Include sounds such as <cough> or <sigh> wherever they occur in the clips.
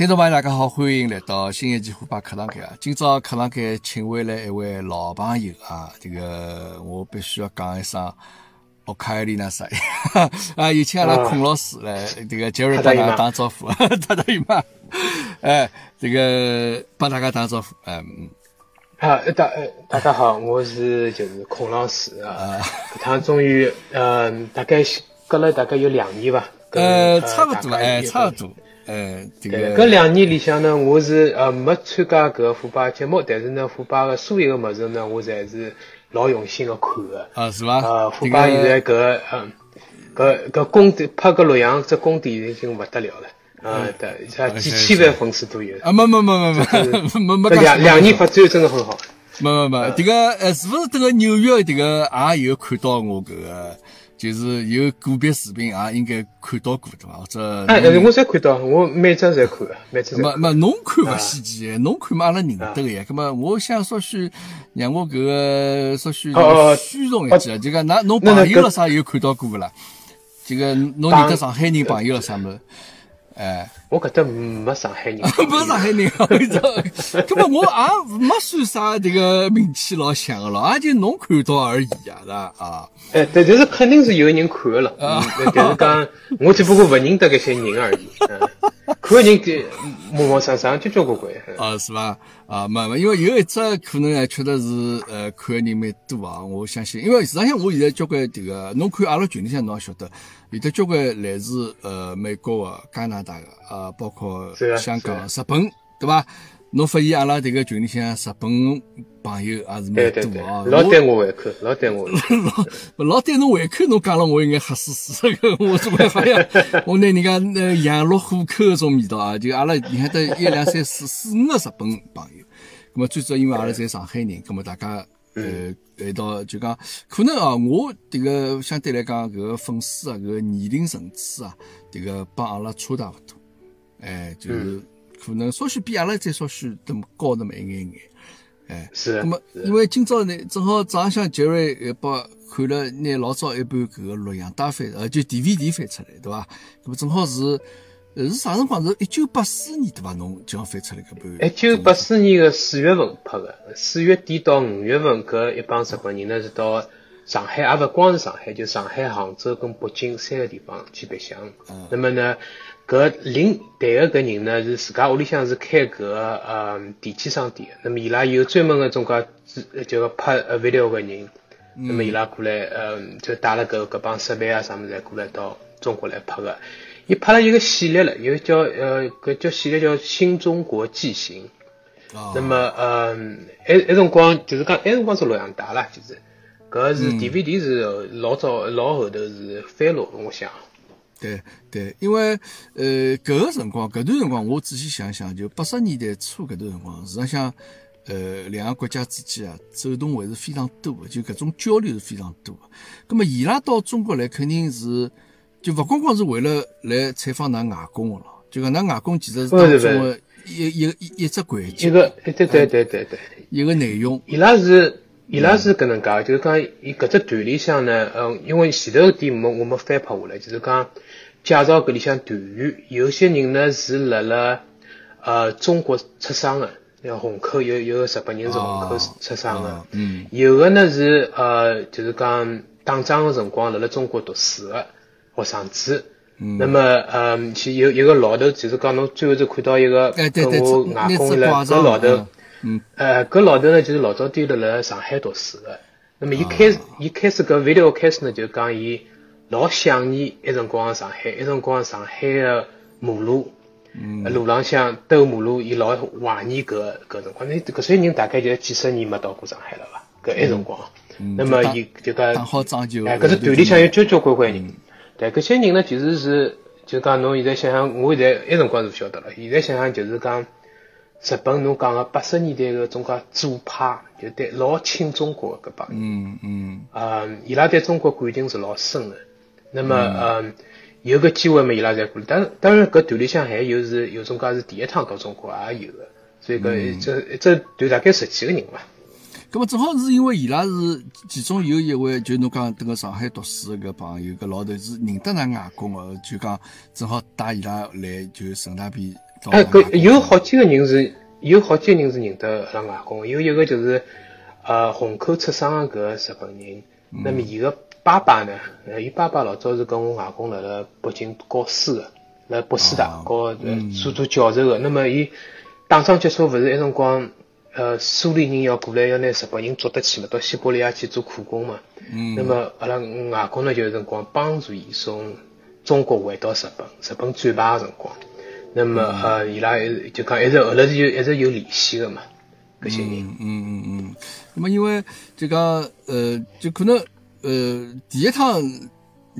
听众朋友，大家好，欢迎来到新一期虎爸课堂间啊！今朝课堂间请回来一位老朋友啊，这个我必须要讲一声，奥卡尔丽娜塞啊，有请阿拉孔老师来，这个杰瑞帮大家打招呼，他大姨妈，哎，这个帮大家打招呼，嗯。好，大大家好，我是就是孔老师啊。这趟终于，嗯，大概隔了大概有两年吧。呃，差不多，哎，差不多，呃，这个。搿两年里向呢，我是呃没参加搿虎爸节目，但是呢，虎爸的所有的物事呢，我侪是老用心的看的。啊，是伐？呃，虎爸现在搿嗯，搿搿功底拍个录像，这功底已经勿得了了。啊，对，像几千万粉丝都有啊！没没没没没 <laughs> 没没两两年发展真的很好。没没没，这个呃，是不是这个纽约这个也有看到我这个，就是有个别视频也应该看到过对吧？或者哎，我侪看到，我每张侪看，每张。没没，侬看勿稀奇，侬看嘛阿拉认得个呀。那么我想稍许让我搿个稍许虚荣一记，就讲㑚侬朋友了啥有看到过勿啦？这个侬认得上海人朋友了啥么？哎，我搿搭没上海人，不是上海人，我跟你讲，根本我也没算啥这个名气老响的了，也就侬看到而已啊，是吧？啊，<laughs> 哎，对，但是肯定是有人看了，<laughs> 嗯，但是讲 <laughs> 我只不过不认得搿些人而已，看人就陌陌生生，交交关关，啊，是吧？啊，没没，因为有一只可能啊，确实是呃，看的人蛮多啊，我相信，因为实际上我现在交关这个，侬看阿拉群里向侬也晓得。有的交关来自呃美国的、加拿大的，呃，包括香港、日本，对吧？侬发现阿拉这个群里向日本朋友也是蛮多啊。老对我胃口，老对我。<laughs> 老老对侬胃口，侬讲了我应该吓死死。<laughs> 我总归发现我拿人家那羊入虎口那种味道啊？就阿拉你看得一两三四四五个日本朋友，那么最主要因为阿拉在上海人，那么大家。呃，一道就讲，可能啊，我这个相对来讲，搿个粉丝啊，搿个年龄层次啊，这个帮阿拉差大勿多，哎，就是可能稍许比阿拉再稍许那么高那么一眼眼，哎，是。那么，因为今朝呢，正好早上向杰瑞也把看了拿老早一版搿个录像带翻，呃，就 DVD 翻出来，对伐？那么正好是。呃，是啥辰光？是一九八四年对伐？侬就要翻出来搿本。一九八四年的四月份拍的，四月底到五月份，搿一帮日本人呢是到上海，也勿光是上海，就上海、杭州跟北京三个地方去白相。嗯。那么呢，搿领队的搿人呢是自家屋里向是开搿个呃电器商店的。那么伊拉有专门的种介就拍呃 video 个人。嗯。那么伊拉过来，呃，就带了搿搿帮设备啊啥物事过来到中国来拍的。伊拍了一个系列了，有叫呃，搿叫系列叫《新中国纪行》。哦。那么呃，埃埃辰光就是讲，埃辰光是录像带啦，其实，搿是 DVD 是老早老后头是翻录，我想。对对，因为呃，搿个辰光，搿段辰光，我仔细想想，就八十年代初搿段辰光，实际上，呃，两个国家之间啊，走动还是非常多的，就搿种交流是非常多的。葛么伊拉到中国来，肯定是。就勿光光是为了来采访㑚外公个咯，就讲㑚外公其实是当中的一一个一一只环节，一个对对对对对，一个内容。伊拉是伊拉是搿能介，就是讲伊搿只团里向呢，嗯，因为前头点没我没翻拍下来，就是讲介绍搿里向团员，有些人呢是辣辣呃中国出生的，像虹口有有个日本人是虹口出生的，嗯，有个呢是呃就是讲打仗个辰光辣辣中国读书的。学生子，那么，嗯，其有一个老头，就是讲侬最后就看到一个跟我外公了，搿老头，嗯，呃，搿老头呢，就是老早丢了辣上海读书的。那么伊开始，伊开始搿 video 开始呢，就讲伊老想念一辰光上海，一辰光上海的马路，嗯，路浪向兜马路，伊老怀念搿搿辰光。那搿些人大概就几十年没到过上海了吧？搿一辰光，那么伊就讲，哎，搿是团里向有交交关关人。对，搿些人呢，其实是就讲侬现在想想，我现在一辰光是勿晓得了。现在想想就是讲，日本侬讲个八十年代个种介左派，就对老亲中国搿帮人。嗯嗯。啊，伊拉对中国感情是老深的。那么，嗯，有个机会嘛，伊拉才过来。当当然，搿团里向还有是有种介是第一趟到中国也有的，所以搿这这团大概十几个人伐。咁么正好是因为伊拉是其中有一位，就侬讲等个上海读书个朋友，个老头是认得㑚外公个，就讲正好带伊拉来就顺大便哎，搿有好几个人是，有好几个人是认得阿拉外公，有一个就是呃虹口出生个搿日本人。那么伊个爸爸呢？呃，伊爸爸老早是跟我外公辣辣北京教书个，辣北师大教呃做做教授个。那么伊打仗结束，勿是埃辰光呃苏联人要过来要拿日本人捉得去嘛，到西伯利亚去做苦工嘛。嗯。那么阿拉外公呢，就辰光帮助伊从中国回到日本，日本战败个辰光。那么呃，伊拉就讲一直后来是有一直有联系个嘛。搿些人，嗯嗯嗯，那么因为就讲呃，就可能呃，第一趟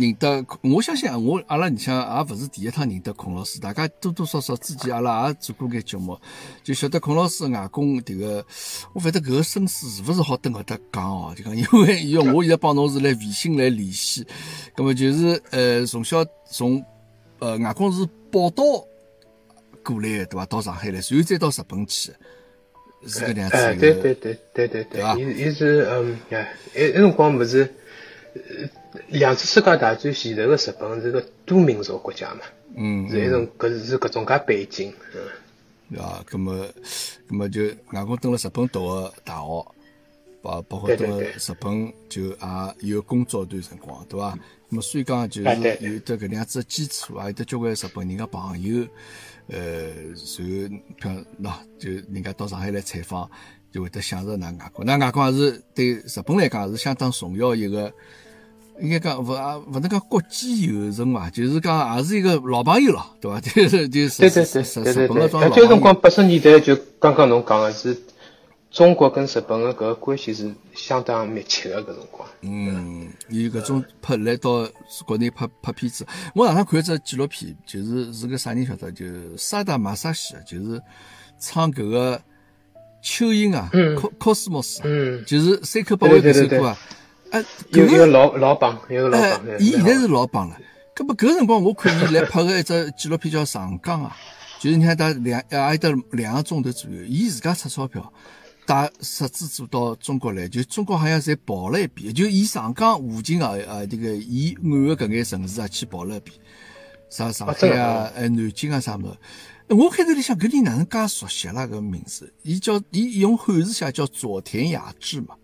认得，我相信啊，我阿拉里向也勿是第一趟认得孔老师，大家多多少少之前阿拉也做过眼节目，就晓得孔老师外公迭个，我勿晓得搿个身世是勿是好登搿搭讲哦，就讲因为因为我现在帮侬是来微信来联系，葛么就是呃，从小从呃外公是报道过来的对伐？到上海来，然后再到日本去。是个样子。<laughs> 哎，对对对对对对，伊伊是嗯，哎，那辰光不是，两次世界大战前头个日本是个多民族国家嘛，嗯，是一种搿是搿种介背景，嗯。啊，葛么，葛么就外公蹲辣日本读个大学，包包括蹲辣日本就也有工作一段辰光，对伐？那么所以讲就是有得搿能样子基础，也有得交关日本人个朋友。呃，然后喏，就人家到上海来采访，就会得想着㑚外公，㑚外公也是对日本来讲是相当重要一个，应该讲勿啊勿能讲国际友人嘛，就是讲也是一个老朋友了，对伐？就是就是对对对对对对，那这辰光八十年代就刚刚侬讲个是。中国跟日本个搿个关系是相当密切个搿辰光。嗯，伊搿种拍来到国内拍拍片子，我上趟看一只纪录片，就是是个啥人晓得？就沙达马萨西，就是唱搿个蚯蚓啊，cosmos，嗯，就是三口八位搿首歌啊。哎，有个老老棒，有个老棒。伊现在是老棒了。搿么搿辰光我看伊 <laughs> 来拍个一只纪录片叫《长江》啊，就是你看他两也有得两个钟头左右，伊自家出钞票。带摄制组到中国来，就中国好像侪跑了一遍，就以长江附近啊啊这个以岸的搿眼城市啊去跑了一遍，啥上海啊、呃南京啊啥么？我开头里想，搿人哪能介熟悉啦？搿名字，伊叫伊用汉字写叫佐田雅志嘛。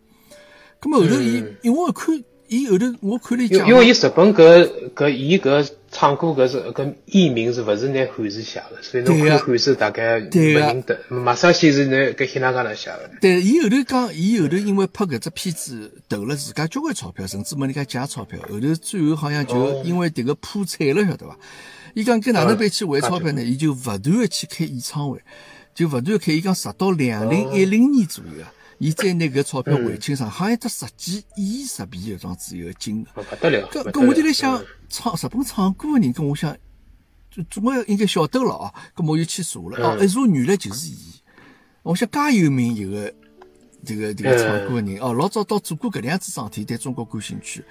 咁么后头伊，因为我看。伊后头我看了一讲，因为伊日本搿搿伊搿唱歌搿是搿艺名是勿是拿汉字写的，所以侬看汉字大概勿认得。马上先是拿搿希腊加拉写的。对，伊后头讲，伊后头因为拍搿只片子投了自家交关钞票，甚至问人家借钞票。后头最后好像就因为迭个破产了，晓得伐？伊讲搿哪能办去还钞票呢？伊就勿断的去开演唱会，就勿断开。伊讲直到两零一零年左右啊。伊再拿搿钞票还清爽，好像只十几亿日币一桩子一个金额。不得了！搿搿我就来想，唱日本唱歌个人，搿我想，就总归应该晓得了哦。搿我又去查了，哦，一查原来就是伊。我想介有名一个，这个这个唱歌的人，哦，老早到做过搿样子桩事体，对中国感兴趣。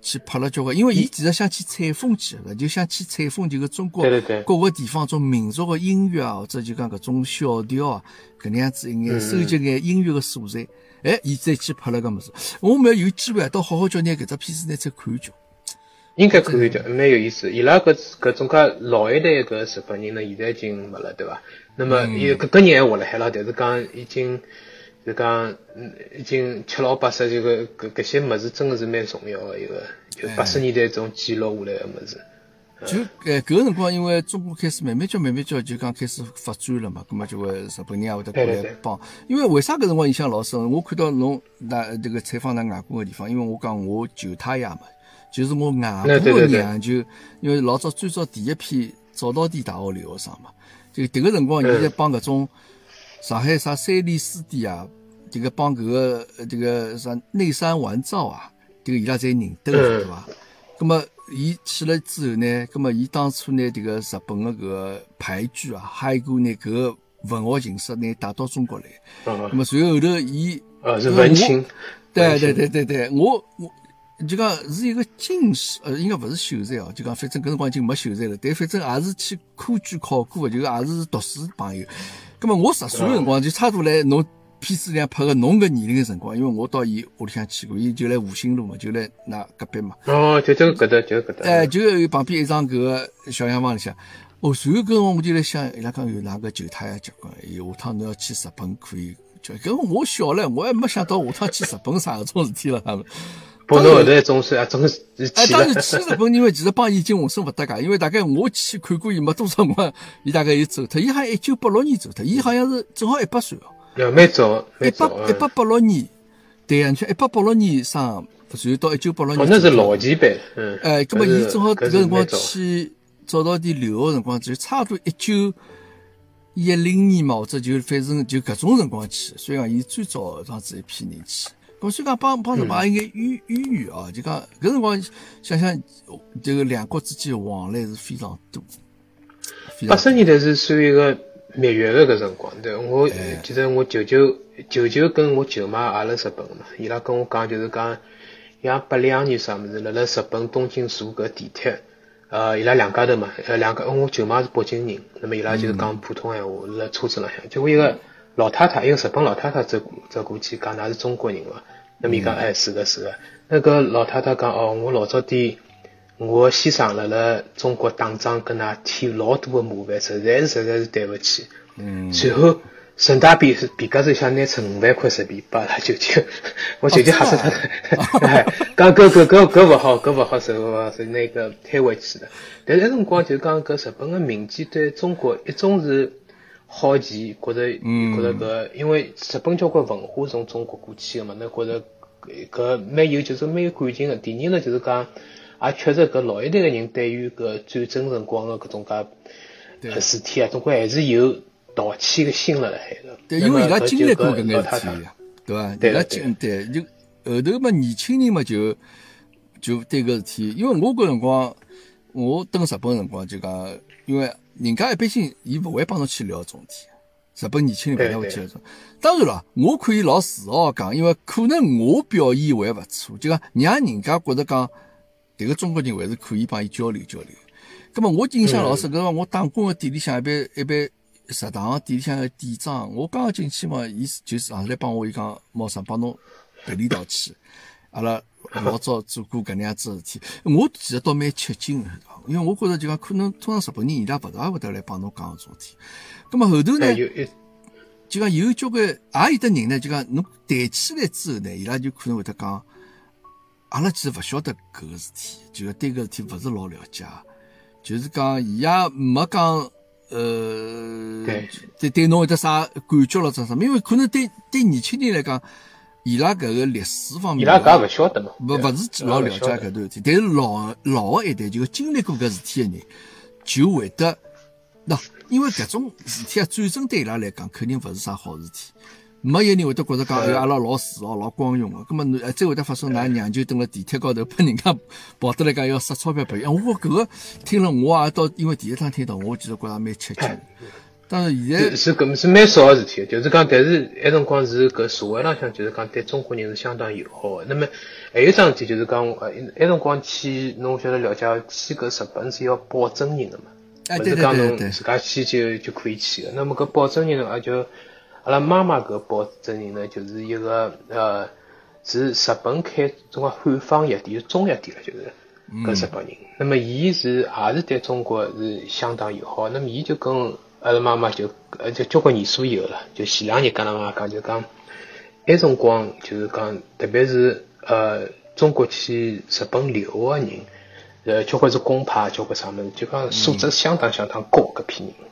去拍了交关，因为伊其实想去采风去个，就想去采风，就个中国各个地方种民族个音乐啊，或者就讲搿种小调啊，搿能样子一眼收集眼音乐个素材。哎，伊再去拍了搿物事，我们要有机会到好好叫拿搿只片子拿再看一叫。应该看一叫，蛮有意思。伊拉搿搿种介老一代搿日本人呢，现在已经没了，对伐？那么伊搿搿人还活辣海了，但是讲已经。就讲，嗯，已经七老八十，这个搿搿些物事真个是蛮重要个一个，就八十年代种记录下来个物事。就诶搿个辰光，因为中国开始慢慢叫慢慢叫，就讲开始发展了嘛，葛末就会日本人也会得过来帮。因为为啥搿辰光印象老深？我看到侬那这个采访㑚外公个地方，因为我讲我舅太爷嘛，就是我外婆个娘舅，因为老早最早第一批早稻田大学留学生嘛，就迭个辰光，伊在帮搿种上海啥三联书店啊。这个帮搿个这个啥内山完造啊，这个伊拉侪认得对伐？咁么伊去了之后呢，咁么伊当初呢，这个日本的搿个俳句啊，还过呢搿个文学形式呢带到中国来。咁么随后后头伊呃是文青，对对对对对，我我就讲是一个进士，呃，应该勿是秀才哦，就讲反正搿辰光已经没秀才了，但反正也是去科举考过，就也是读书朋友。咁么我十岁辰光就差不多来侬。片子里拍个侬个年龄个辰光，因为我到伊屋里向去过，伊就来吴兴路嘛，就来那隔壁嘛。哦，就这个搿搭，就搿搭。哎，就旁边一幢搿个小洋房里向，哦，随后搿我就来想，伊拉讲有哪个球太结棍，伊下趟侬要去日本可以，就搿我小了，我还没想到下趟去日本啥搿种事体了，他们。帮侬后头总算啊，总是哎，当然去日本，因为其实帮伊经浑身勿搭界，因为大概我去看过伊没多少辰光，伊大概又走脱，伊好像一九八六年走脱，伊好像是正好一百岁哦。要蛮早，一八一百八六年，对啊，你像一八八六年生，然后到一九八六年。哦，那是老前辈，嗯。哎，葛么伊正好搿辰光去早稻田留学辰光，就差不多一九一零年嘛，或者就反正就搿种辰光去，所以讲伊最早当子一批人去。咁所以讲帮帮日本应该渊渊源啊，就讲搿辰光想想，这个两国之间往来是非常多。八十年代是算一个蜜月的搿辰光，对我记得我舅舅舅舅跟我舅妈也辣日本嘛，伊拉跟我讲就是讲，像八两年啥物事，辣辣日本东京坐搿地铁，呃，伊拉两家头嘛，呃，两个我舅妈是北京人，那么伊拉就是讲普通闲话辣车子浪向，结果一个。老太太，一个日本老太太走走过去，讲㑚是中国人伐？那么伊讲，哎，是个，是个。那个老太太讲，哦，我老早点，我先生辣辣中国打仗，跟㑚添老多的麻烦，实在是实在是对勿起。嗯。随后顺带便皮夹子想拿出五万块日币拨拉舅舅，<laughs> 我舅舅吓死他了。讲 <laughs> 搿搿搿搿勿好，搿勿好收，是那个退回去的。但是那辰光就讲搿日本的民间对中国一种是。好奇，觉着觉着搿，因为日本交关文化从中国过去个嘛，那觉着搿蛮有，就是蛮有感情个。第二呢，就是讲，也确实搿老一代个人对于搿战争辰光个搿种介事体啊，总归还是有淘气个心辣辣海个。对，因为伊拉经历过搿眼事体，对伐？伊拉经对，就后头嘛，年轻人嘛就就对搿事体，因为我搿辰光，我登日本辰光就讲，因为。人家一般性，伊勿会帮侬去聊种事体。日本年轻人勿太会去聊种。当然了，我可以老自豪讲，因为可能我表现还勿错，就讲让人家觉得讲，迭个中国人还是可以帮伊交流交流。咁么我印象老深，搿辰我打工个店里向一般一般食堂店里向个店长，我刚刚进去嘛，伊就是上来帮我伊讲，毛生帮侬赔礼道去。阿拉老早做过搿能样子事体，我其实倒蛮吃惊个。因为我觉着就讲可能通常日本人伊拉勿大会得来帮侬讲搿种事体，咁么后头呢，就讲有交关也有的人呢，就讲侬谈起来之后呢，伊拉就可能会得讲，阿拉其实勿晓得搿个事体，就是对搿事体勿是老了解，就是讲伊也没讲，呃，对对侬有得啥感觉了，啥啥，因为可能对对年轻人来讲。伊拉搿个历史方面，伊拉搿勿晓得嘛，勿勿是老了解搿段事体。但是老老个一代，就经历过搿事体个人，就会得，喏，因为搿种事体啊，战争对伊拉来讲，肯定勿是啥好事体。没有人会得觉着讲，哎，阿拉老自豪、老光荣个。葛末侬再会得发生，㑚娘舅蹲辣地铁高头，拨人家跑得来讲要塞钞票拨伊。我搿个听了，我也到，因为第一趟听到，我其实觉着蛮吃惊。当然，现在是搿是蛮少个事体，就是讲，但是埃辰光是搿社会浪向，就是讲对中国人是相当友好个。那么还有桩事体，就是讲，呃，埃辰光去，侬晓得了解，去搿日本是要报真人个嘛？哎，对对对对。自家去就就可以去个。那么搿报真人呢，也就阿拉妈妈搿报真人呢，就是一个呃，是日本开中个汉方药店，中药店了，就是搿日本人。那么伊是也是对中国是相当友好。那么伊就跟阿拉妈妈就呃就交关年数以后了，就前两年跟阿拉妈妈讲，就讲埃辰光就是讲，特别是呃中国去日本留学个人，呃交关是公派，交关啥物事，就讲素质相当相当高搿批人。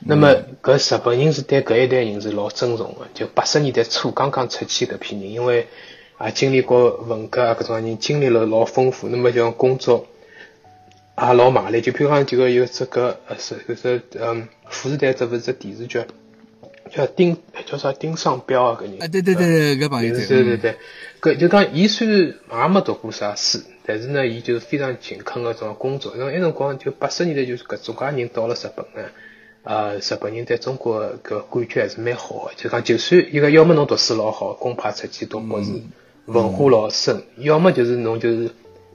那么搿日本人是对搿一代人是老尊重个，就八十年代初刚刚出去搿批人，因为也经历过文革啊搿种人经历了老丰富，那么就工作。也老卖力，就比如讲，就个有这个呃是就是嗯，富士台这不是只电视剧，叫丁叫啥丁尚彪啊，搿人。啊对对对对，搿朋友对对对，搿就讲伊虽然也没读过啥书，但是呢，伊就是非常勤恳个种工作。因为埃辰光就八十年代，就是搿种介人到了日本呢，呃，日本人对中国搿感觉还是蛮好个。就讲就算伊个要么侬读书老好，公派出去读博士，文化老深；要么就是侬就是。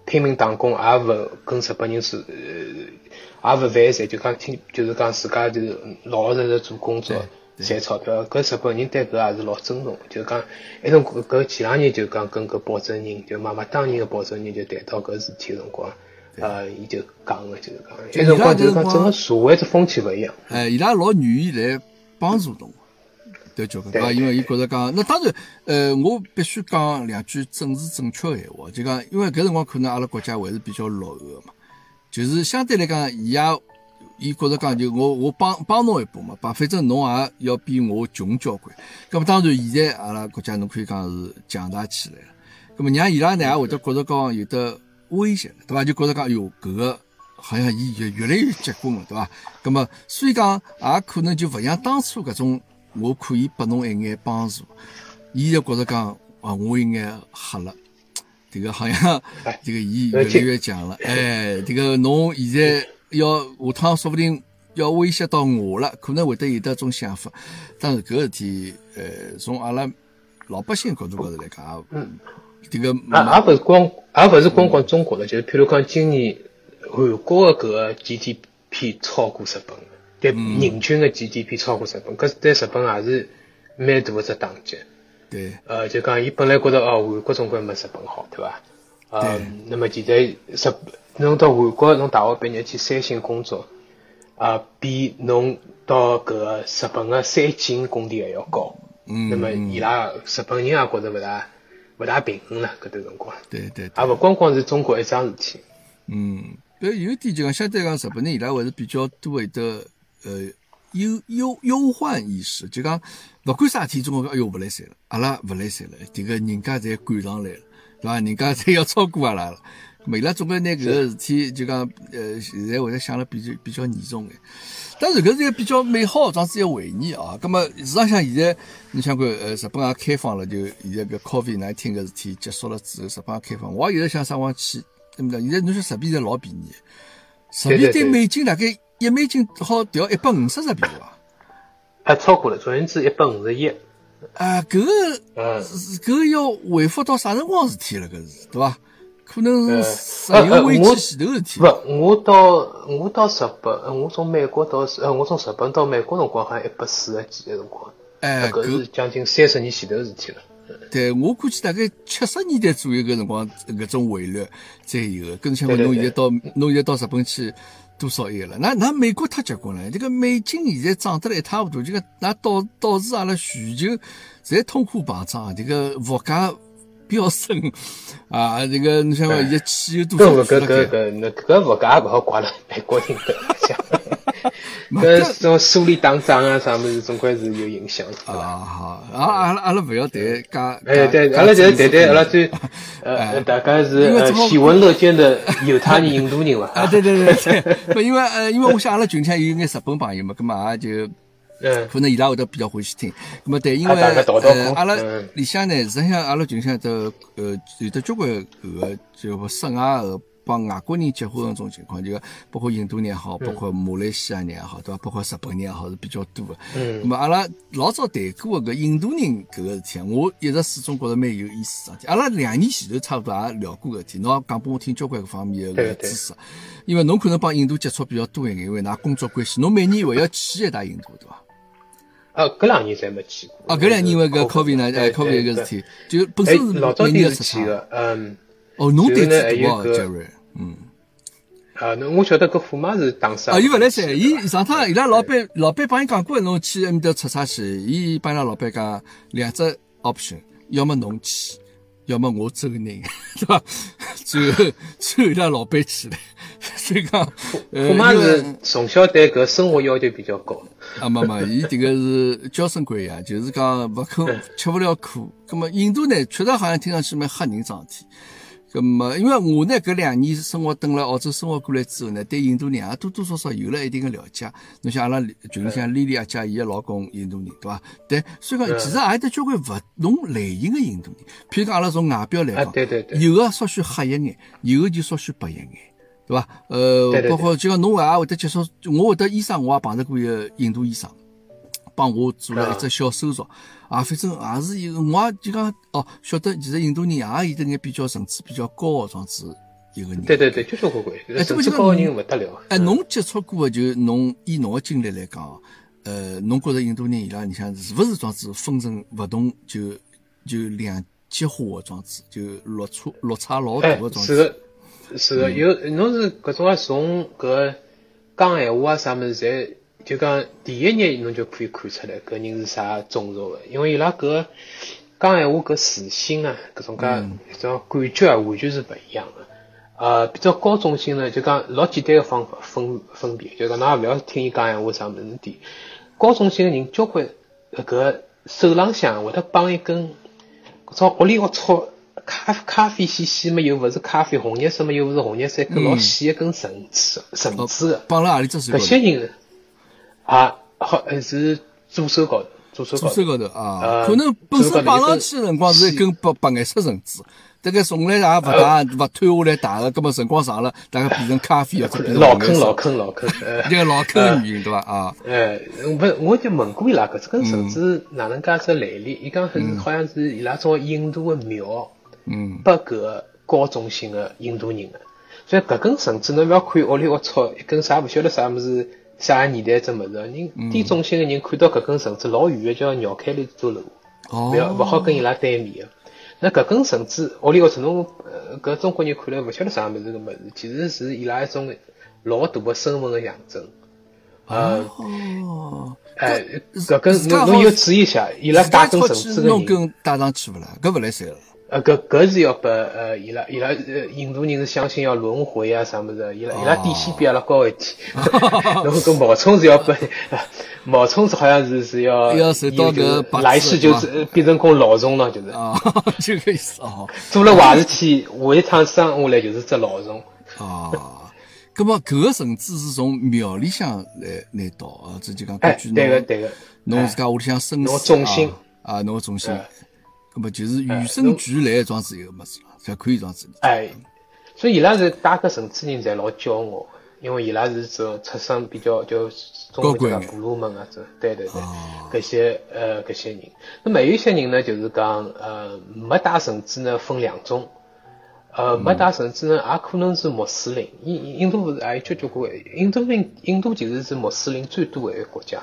拼命打工，也勿跟日本人是，也勿犯罪，就讲听，就是讲自家就是老老实实做工作，赚钞票。搿日本人对搿也是老尊重，就讲一种搿前两年就讲跟搿保证人，就妈妈当年个保证人就谈到搿事体个辰光，呃，伊就讲个就是讲，那辰光就是讲整个社会只风气勿一样。哎，伊拉老愿意来帮助侬。对，交关啊，因为伊觉着讲，那当然，呃，我必须讲两句政治正确个闲话，就讲，因为搿辰光可能阿拉国家还是比较落后个嘛，就是相对来讲，伊也，伊觉着讲，就我我帮帮侬一把嘛，帮反正侬也要比我穷交关，咁么当然现在阿拉国家侬可以讲是强大起来了，咁么让伊拉呢也会得觉着讲有得威胁，对伐？就觉着讲，哟，搿个好像伊越越来越结棍了，对伐？葛么所以讲也可能就勿像当初搿种。我可以拨侬一眼帮助，伊就觉着讲啊，我应该黑了，这个好像这个伊越来越强了，哎，这个侬现在要下趟说不定要威胁到我了，可能会得有得种想法。但是搿事体，呃，从阿拉老百姓角度高头来讲，嗯，这个也也勿是光，也勿是光光中国的，就是譬如讲今年韩国的搿个 GDP 超过日本。对人均的 GDP 超过日本，搿对日本也是蛮大的只打击。对，呃，就讲伊本来觉得哦，韩国总归没日本好，对伐？呃，那么现在日侬到韩国侬大学毕业去三星工作，啊，比侬到搿个日本的三星工地还要高。嗯。那么伊拉日本人也觉着勿大勿大平衡了，搿段辰光。对对。也勿光光是中国一桩事体。嗯，搿有点就讲相对讲日本人伊拉还是比较多会得。呃，忧忧忧患意识，就讲勿管啥事体，中国讲，哎哟，勿来三了，阿拉勿来三了，迭个人家侪赶上来了，对伐？人家侪要超过阿拉了，伊拉总归拿搿个事体，就讲，呃，现在会得想了比较比较严重眼。但是搿是一个比较美好，装子一个回忆啊。葛末事实上像现在，你想看，呃，日本也开放了，就现在搿 COVID 难听搿事体结束了之后，日本也开放，我也有在想上往去，对不对？现在侬说日币在老便宜，日币对美金大概。一美金好调一百五十日币伐？还超过了，总言之一百五十一。啊，搿个，搿个要恢复到啥辰光事体了？搿是对伐？可能是石油危机前头事体。不，我到我到日本，我从美国到呃，我从日本到美国辰光好像一百四十几个辰光。哎，搿是将近三十年前头事体了。对，我估计大概七十年代左右搿辰光，搿种汇率才有。更像侬现在到侬现在到日本去。多少亿了？那那美国太结棍了，这个美金现在涨得来一塌糊涂，这个那导导致阿拉全球侪通货膨胀，这个物价飙升啊！这个你想讲，现在汽油多少？搿搿搿搿那搿物价也勿好怪了美国人的，搿种苏里打仗啊啥物事，总归是有影响啊。好，啊阿拉阿拉勿要谈讲，哎对，阿拉就是谈谈阿拉最 <laughs> 呃大概是呃喜闻乐见的犹太人、印度人伐？<laughs> 啊对对对 <laughs> 因为呃因为我想阿拉群里向有眼日本朋友嘛，搿么也就嗯可能伊拉会得比较欢喜听。那么对，因为呃阿拉里向呢，实际上阿拉群里向的呃有的交关搿个就省外个。帮外国人结婚那种情况，就包括印度人也好，包括马来西亚人也好，对伐？包括日本人也好，是比较多的。嗯。那么阿拉老早谈过个印度人搿个事体，我一直始终觉着蛮有意思的。阿拉两年前头差不多也聊过搿事体，侬讲拨我听交关搿方面的知识。因为侬可能帮印度接触比较多一点，因为㑚工作关系，侬每年还要去一趟印度，对伐？啊，搿两年侪没去过。啊，搿两年因为搿 COVID 呢，哎，COVID 搿事体，就本身是老早第一次去的，嗯。哦，侬胆子大啊，杰瑞。嗯，啊，那我晓得搿虎妈是打啥？啊，伊勿来三，伊上趟伊拉老板老板帮伊讲过，侬去埃面搭出差去，伊帮伊拉老板讲两只 option，要么侬去，要么我走人，<laughs> 对伐？最后最后伊拉老板去了，所以讲虎妈是从小对搿生活要求比较高。啊，没没，伊迭个是娇生惯养，<laughs> 就是讲勿肯吃勿了苦。葛么印度呢，确实好像听上去蛮吓人桩事体。葛么，因为我呢，搿两年生活等了澳洲生活过来之后呢，对印度人也多多少少有了一定的了解。侬像阿拉群里向莉莉阿姐，伊个老公印度人，对伐？对所以讲，其实也有得交关勿同类型的印度人。譬如讲，阿拉从外表来讲，对对对，有个稍许黑一眼，有个就稍许白一眼，对伐？呃，包括就讲侬也会得接触，我会得医生，我也碰着过一个印度医生。帮我做了一只小手术，啊，反正也是一个，我就讲哦，晓得其实印度人也有得眼比较层次比较高的状子一个人。对对对，交交关关，层次高的人勿得了。哎，侬接触过的就侬以侬的经历来讲，呃，侬觉着印度人伊拉，你像是勿是状子分成勿同就就两极化的状子，就落差落差老大的状子。是个有，侬是搿种啊，从搿讲闲话啊啥物事，侪就讲第一眼侬就可以看出来搿人是啥种族个，因为伊拉搿讲闲话搿自信啊，搿种介一种感觉啊，完全是勿一样个。呃，比较高中心呢，就讲老简单个方法分分别，就讲㑚勿要听伊讲闲话啥物事点。高中心个人交关搿手浪向会得绑一根，搿种屋里龌龊咖咖啡细细嘛，又勿是咖啡，红颜色嘛，又勿是红颜色，一根老细一根绳子绳子个。绑辣何里只手高搿些人啊，好还是左手高头，左手左高头。手高头啊，呃可能本身绑上去个辰光是一根白白颜色绳子，大概从来也勿大勿脱下来戴个，葛末辰光长了，大概变成咖啡 <laughs> 或者变成老坑红颜色老坑老坑，呃 <laughs> 这个老坑的原因对伐？啊，<laughs> 呃，不是，我就问过伊拉，搿只根绳嗯子哪能介只来历？伊讲是好像是伊拉种印度个庙嗯拨搿个高中性个印度人个，所以搿根绳子侬勿要看屋里龌龊，一根啥勿晓得啥物事，啥年代只物事，人嗯低中性个人看到搿根绳子老远个，就要绕开来走路，哦勿要勿好跟伊拉对面个。那搿根绳子屋里龌龊，侬呃搿中国人看来勿晓得啥物事个物事，其实是伊拉一种老大个身份个象征。呃，哦，哎，搿根侬侬要注意一下，伊拉带根绳子个弄人，根带上去勿啦？搿勿来三了。呃，搿搿是要拨呃伊拉伊拉呃印度人是相信要轮回啊啥物事，伊拉伊拉底线比阿拉高一点。<laughs> 然后搿冒充是要拨冒充是好像是是要要受到搿来世就是呃变成功老虫了，就是啊，就搿意思哦。做了坏事体，下一趟生下来就是只老虫。啊，<laughs> 葛么搿个绳子是从庙里向来拿到啊，这就讲哎根据，对个侬对个，侬自家屋里向生侬个种心啊，啊侬个重心哎，葛么就是与生俱来的装置一个物事了，才可以装置。哎，所以伊拉是带搿绳子人侪老骄傲，因为伊拉是这种出身比较就中国叫高贵眼婆罗门啊，这对对对哦，搿些呃搿些人，那么还有一些人呢，就是讲呃没带绳子呢分两种。呃，没带绳子呢，也可能是穆斯林。印印度不是也有交交关，印度印印度其实是穆斯林最多的一个国家，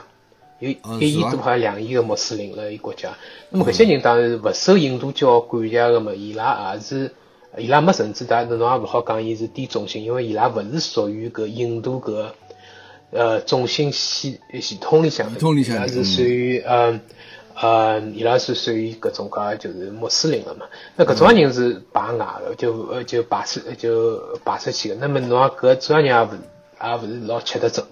有一亿多好像两亿个穆斯林了一国家。那么搿些人当然是勿受印度教管辖个嘛，伊拉也是伊拉没绳子带，侬也勿好讲伊是低种姓，因为伊拉勿是属于搿印度搿呃种姓系系统里向的，系统里向伊拉是属于呃呃，伊拉是属于搿种介就是穆斯林个嘛。那搿种人是排外个，就呃就排出就排出去个。那么侬讲搿种人也勿也勿是老吃得准。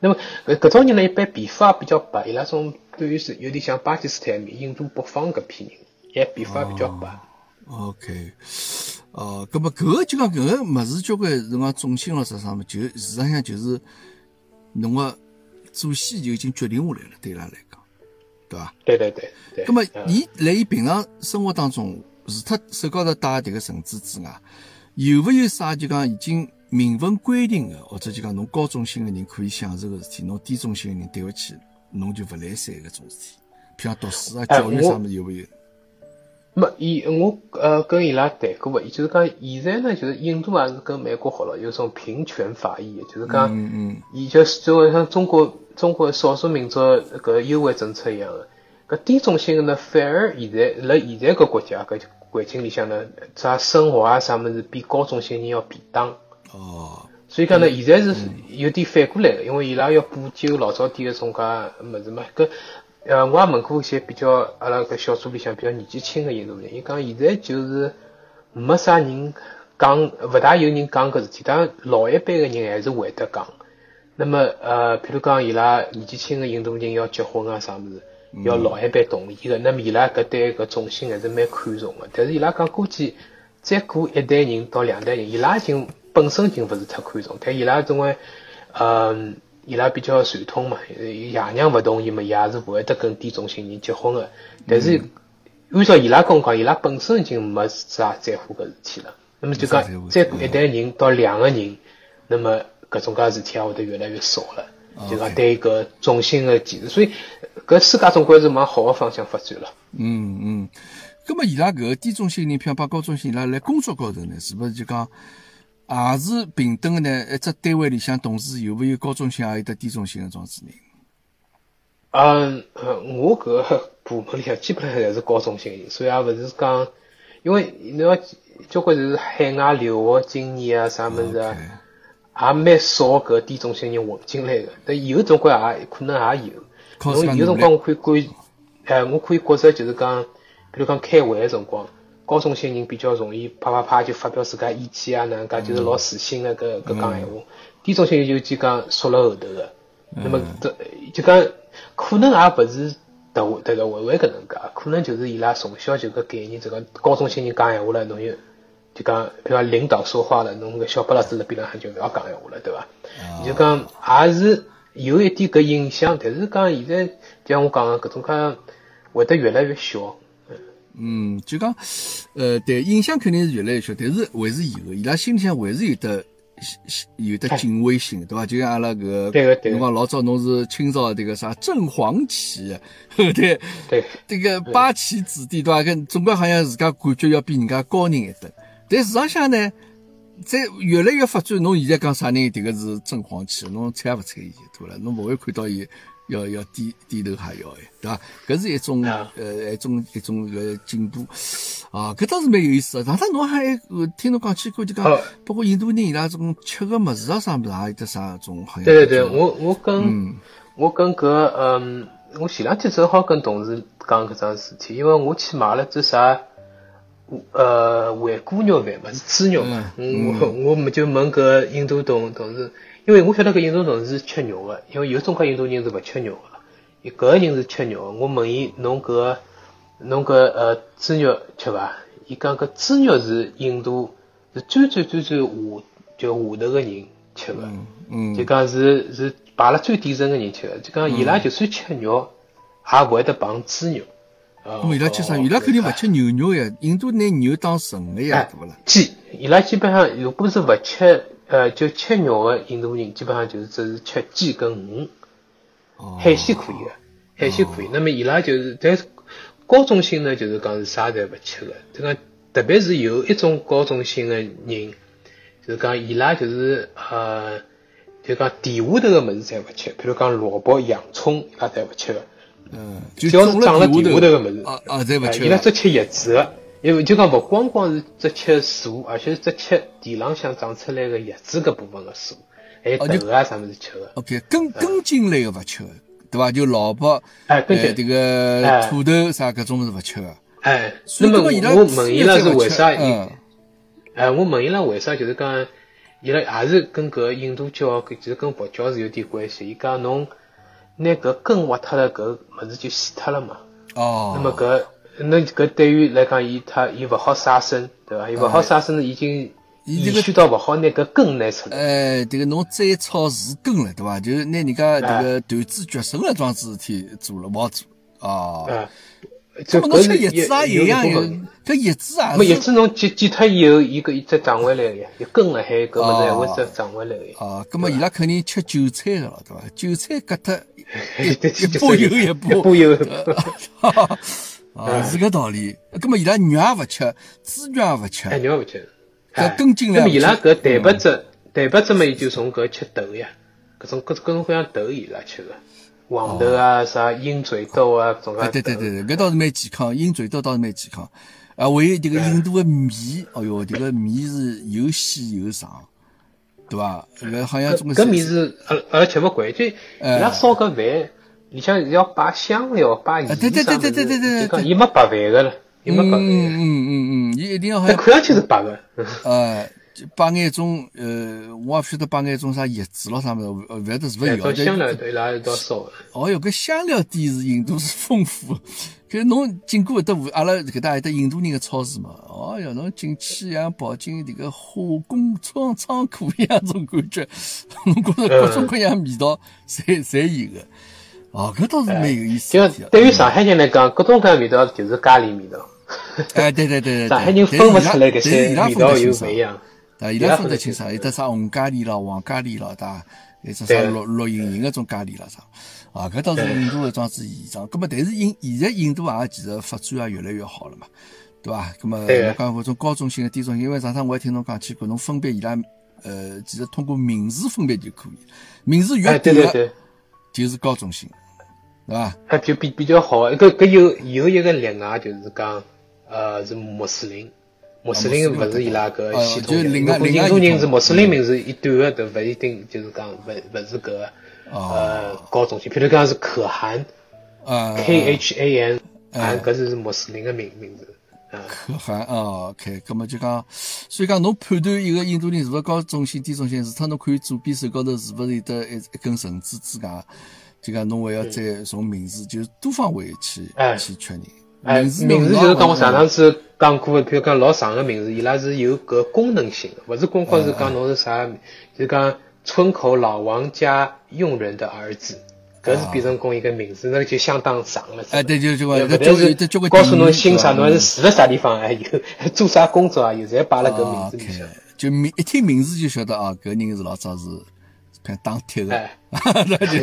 那么搿搿种人呢，一般皮肤也比较白，伊拉种对于是有点像巴基斯坦面、印度北方搿批人，也皮肤也比较白。OK，哦，葛么搿个就讲搿个物事，交关辰光种姓咯啥啥么，就事实上就是侬个祖先就已经决定下来了，对伊拉来讲，对伐？对对对对。葛么嗯伊辣伊平常生活当中，除脱手高头戴迭个绳子之外，有勿有啥就讲已经明文规定个，或者就讲侬高中性个人可以享受个事体，侬低中性个人对勿起，侬就勿来三搿种事体，譬如讲读书啊、哎教育啥物事有勿有？没，伊我呃跟伊拉谈过个，就是讲现在呢，就是印度也是跟美国好了，有种平权法益，就是讲，嗯嗯伊就是作为像中国中国少数民族搿优惠政策一样的，搿低中性的呢，反而现在辣现在搿国家搿环境里向呢，啥生活啊啥物事比高中性人要便当。哦，所以讲呢，现在是有点反过来的，因为伊拉要补救老早点个种介物事嘛。搿呃，我也问过一些比较阿拉搿小组里向比较年纪轻个印度人，伊讲现在就是没啥人讲，勿大有人讲搿事体，当然老一辈个人还是会得讲。那么呃，譬如讲伊拉年纪轻个印度人要结婚啊啥物事，要老一辈同意个，那么伊拉搿对搿种姓还是蛮看重个。但是伊拉讲估计再过一代人到两代人，伊拉已经本身已经勿是太看重，但伊拉总归嗯，伊拉比较传统嘛，呃爷娘勿同意嘛，伊也是勿会得跟低种姓人结婚个。但是按照伊拉跟我讲，伊拉本身已经没啥在乎搿事体了。那么就讲再过一代人到两个人，那么搿种介事体也会得越来越少了。就讲对搿种姓个歧视，所以搿世界总归是往好个方向发展了。嗯嗯，葛么伊拉搿个低中性人，譬如把高中性伊拉辣工作高头呢，是勿是就讲也是平等个呢？一只单位里向同时有没有高中性，也有得低中性个装置人？嗯，呃我搿个部门里向基本上侪是高中性人，所以也勿是讲，因为侬要交关是海外留学经验啊，啥物事啊，也蛮少搿低中心人混进来个。但有辰光也可能也有。侬有辰光我可以感，哎，我可以觉着就是讲，比如讲开会个辰光，高中些人比较容易啪啪啪就发表自家意见啊，哪能介就是老自信个搿搿讲闲话。低中些人就就讲缩辣后头个。那么这就讲可能也勿是。得得个会会搿能介，可能就是伊拉从小就搿概念，这个高中新人讲闲话了，侬就就讲，比如讲领导说话了，侬搿小不拉子辣边浪向就勿要讲闲话了，对伐？就讲也是有一点搿影响，但是讲现在就像我讲个搿种讲会得越来越小。嗯，就讲呃，对，影响肯定是越来越小，但是还是有，伊拉心里向还是有的。有的敬畏心，对伐？就像阿拉个，侬讲老早侬是清朝迭个啥正黄旗，<laughs> 对对，这个八旗子弟，对伐？跟总归好像自家感觉要比人家高人一等。但事实上呢，在越来越发展，侬现在讲啥人，迭个是正黄旗，侬猜勿猜伊，对伐？侬勿会看到伊。要要低低头哈腰哎，对伐？搿是一种呃一种一种个进步啊，搿倒是蛮有意思的。上趟侬还听侬讲起过，就讲包括印度人伊拉种吃个物事啊，啥物事也有得啥种好像。对对对，我我跟我跟搿嗯，我前两天正好跟同事讲搿桩事体，因为我去买了只啥呃回锅肉饭嘛，是猪肉嘛，我我们就问搿印度同同事。因为我晓得搿印度同事是吃肉个，因为有种介印度人是勿吃肉个，伊搿个人是吃肉。我问伊侬搿侬搿呃猪肉吃伐？伊讲搿猪肉是印度是最最最最下就下头个人吃个，嗯，就讲是是排了最底层个人吃个，就讲伊拉就算吃肉，也勿会得碰猪肉。哦，伊拉吃啥？伊拉肯定勿吃牛肉呀，印度拿牛当神个呀，对勿啦？鸡，伊拉基本上如果是勿吃。呃，就吃肉的印度人基本上就是只是吃鸡跟鱼，海鲜可以的，海鲜可以。那么伊拉就是，但是高中性呢，就是讲是啥侪勿吃的。这个特别是有一种高中性的人，就是讲伊拉就是呃，就讲地下头的物事侪勿吃，比如讲萝卜、洋葱，伊拉侪勿吃的。嗯，只要是长了地下头的物事，啊啊，侪勿吃。伊拉只吃叶子的。因为就讲勿光光是只吃树，而且只吃地浪向长出来个叶子搿部分个树，还有豆啊啥物事吃个。OK，根根茎类个勿吃个，对伐？就萝卜，哎，这个土豆啥搿种是勿吃个。哎，那么我问伊拉是为啥？哎，我问伊拉为啥？就是讲伊拉也是跟搿印度教，其实跟佛教是有点关系。伊讲侬拿搿根挖脱了，搿物事就死脱了嘛。哦。那么搿。那搿对于来讲，伊他伊勿好杀生，对伐？伊勿好杀生，已经延续到勿好拿搿根拿出来。哎，这个侬摘草除根了，对伐？就是拿人家这个断子绝孙了桩事体做了，勿好做啊。啊，这侬吃叶子也一样有，搿叶子啊，没叶子侬剪剪脱以后，伊搿一再长回来个呀，一根了，还搿物事还会再长回来个。啊，搿么伊拉肯定吃韭菜个了，对伐？韭菜割脱 <laughs> 一波又一波，一波又。<laughs> 啊，是个道理。那么伊拉肉也勿吃，猪肉也勿吃，哎，肉勿吃。搿根茎那么伊拉搿蛋白质，蛋白质嘛，伊就从搿吃豆呀，搿种各各种各样豆伊拉吃个，黄豆啊，啥鹰嘴豆啊，种啊。对对对对，搿倒是蛮健康，鹰嘴豆倒是蛮健康。啊，还有迭个印度个米，哦哟，迭个米是又细又长，对伐？搿好像搿米是阿阿拉吃勿惯，就伊拉烧搿饭。里向要摆香料，摆对对对对对对对，就讲伊没白饭个了，伊没白饭。嗯嗯嗯嗯，伊一定要好像看上去是白个。呃，摆眼种呃，我也不晓得摆眼种啥叶子咯啥么子，呃，反正是勿要。香料对伊拉一道烧。哦哟，搿香料店是印度是丰富，搿侬经过得阿拉搿搭有得印度人个超市嘛？哦哟，侬进去像跑进迭个化工仓仓库一样种感觉，侬觉着各种各样味道，侪侪有个。哦，搿倒是蛮有意思。就对于上海人来讲，各种各样味道就是咖喱味道。哎，对对对对，上海人分勿出来搿些味道又勿一样。啊，伊拉分得清爽，有得啥红咖喱咯、黄咖喱咯，对伐？有种啥绿绿莹莹个种咖喱咯啥？啊，搿倒是印度个桩子现状。葛末但是印现在印度也其实发展也越来越好了嘛，对伐？葛末我讲搿种高中性个低中心，因为上趟我还听侬讲起过，侬分别伊拉呃，其实通过名字分别就可以，名字越短个就是高中性。是吧？还就比比较好，一个搿有有一个例外，就是讲，呃，是穆斯林，穆斯林勿是伊拉搿呃系统如果印度人是穆斯林名字一短个，都勿一定就是讲勿勿是搿呃高中心。譬如讲是可汗呃，K H A N，嗯啊，搿是穆斯林个名名字。啊，可汗啊，OK，葛么就讲，所以讲侬判断一个印度人是勿是高中心、低中心，除脱侬看伊左边手高头是勿是有得一一根绳子之外，就讲侬还要再从名字，就是多方位去哎去确认。哎，字名字就是讲我上上趟子讲过的，譬如讲老长个名字，伊拉是有搿功能性的，勿是光光是讲侬是啥，就是讲村口老王家佣人的儿子，搿是变成公一个名字，那个就相当长了。哎，对，就就讲，勿但是的交关告诉侬姓啥，侬是住辣啥地方，还有做啥工作啊，有侪摆辣搿名啊字里向。就名一听名字就晓得啊，搿人是老早是偏打铁的哎，那就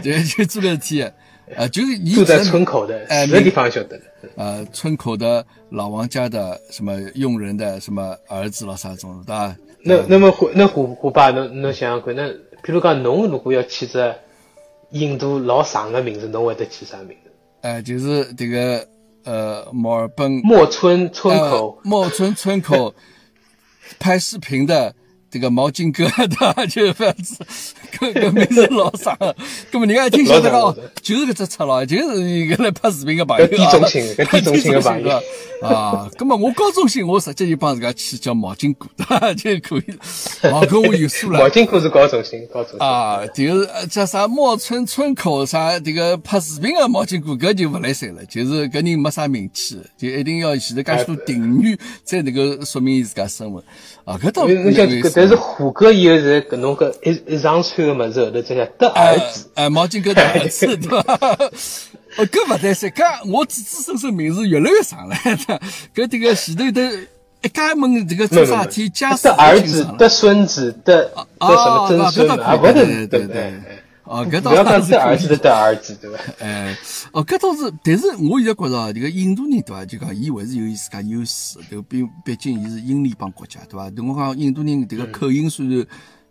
就就做搿事体的，啊，就是伊住在只村口的，哎住的地方晓得的。呃，村口的老王家的什么佣人的什么儿子了啥种，对吧？那那么虎那虎虎爸，侬侬想想看，那譬如讲侬如果要起只印度老长个名字，侬会得起啥名字？哎，就是这个呃，墨尔本莫村村口呃，墨村村口拍视频的这个毛巾哥，对吧？就是这样子，搿搿名字老长个，搿么人家一听晓得讲就是搿只出了，就是一个来拍视频个朋友啊，搿低中性搿低中性个朋友啊。搿么我高中心，我直接就帮自家起叫毛巾哥，对 <laughs> 吧？就可以了。哦，搿我有数了毛。巾哥是高中心，高中心。啊，就是呃叫啥茂村村口啥这个拍视频个毛巾哥，搿就勿来三了，就是搿人没啥名气，就一定要前头介许多定语，才能够说明伊自家身份。啊，搿倒但是虎哥以后是搿侬搿一一长串个物事后头，再叫得儿子。哎，毛巾哥的 <laughs> 儿子对伐？<laughs> 哦，搿勿对噻，搿我子子孙孙名字越来越长了，<laughs> 搿这个前头的一家门这个做啥事体家世得儿子已经上，了得孙子，得得什么曾孙啊啊？搿倒可以勿得对对对对哎哦，搿倒不要讲是可以得儿子的得儿子，对伐？哎，哦，搿倒是，但是我现在觉着啊，这个印度人对伐？就讲伊还是有伊自家优势，对吧？毕毕竟伊是英联邦国家，对伐？对我讲印度人这个口音虽然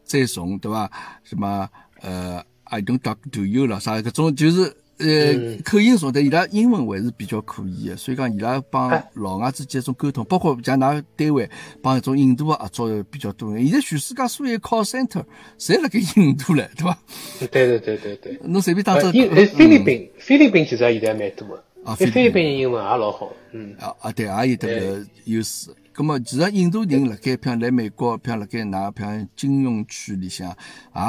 再重，对伐？什么呃，I don't talk to you 了啥搿种就是。呃，口音重，但伊拉英文还是比较可以的，所以讲伊拉帮哎老外之间种沟通，包括像㑚单位帮一种印度的合作比较多。现在全世界所有 call center 侪辣盖印度唻，对伐？对对对对对。侬随便打只菲律宾，菲律宾其实现在蛮多的，啊菲律宾宾英文也老好，嗯，啊啊，对，也有得个优势。咁么，其实印度人辣盖，譬如来美国，譬如辣盖㑚，譬如金融区里向，也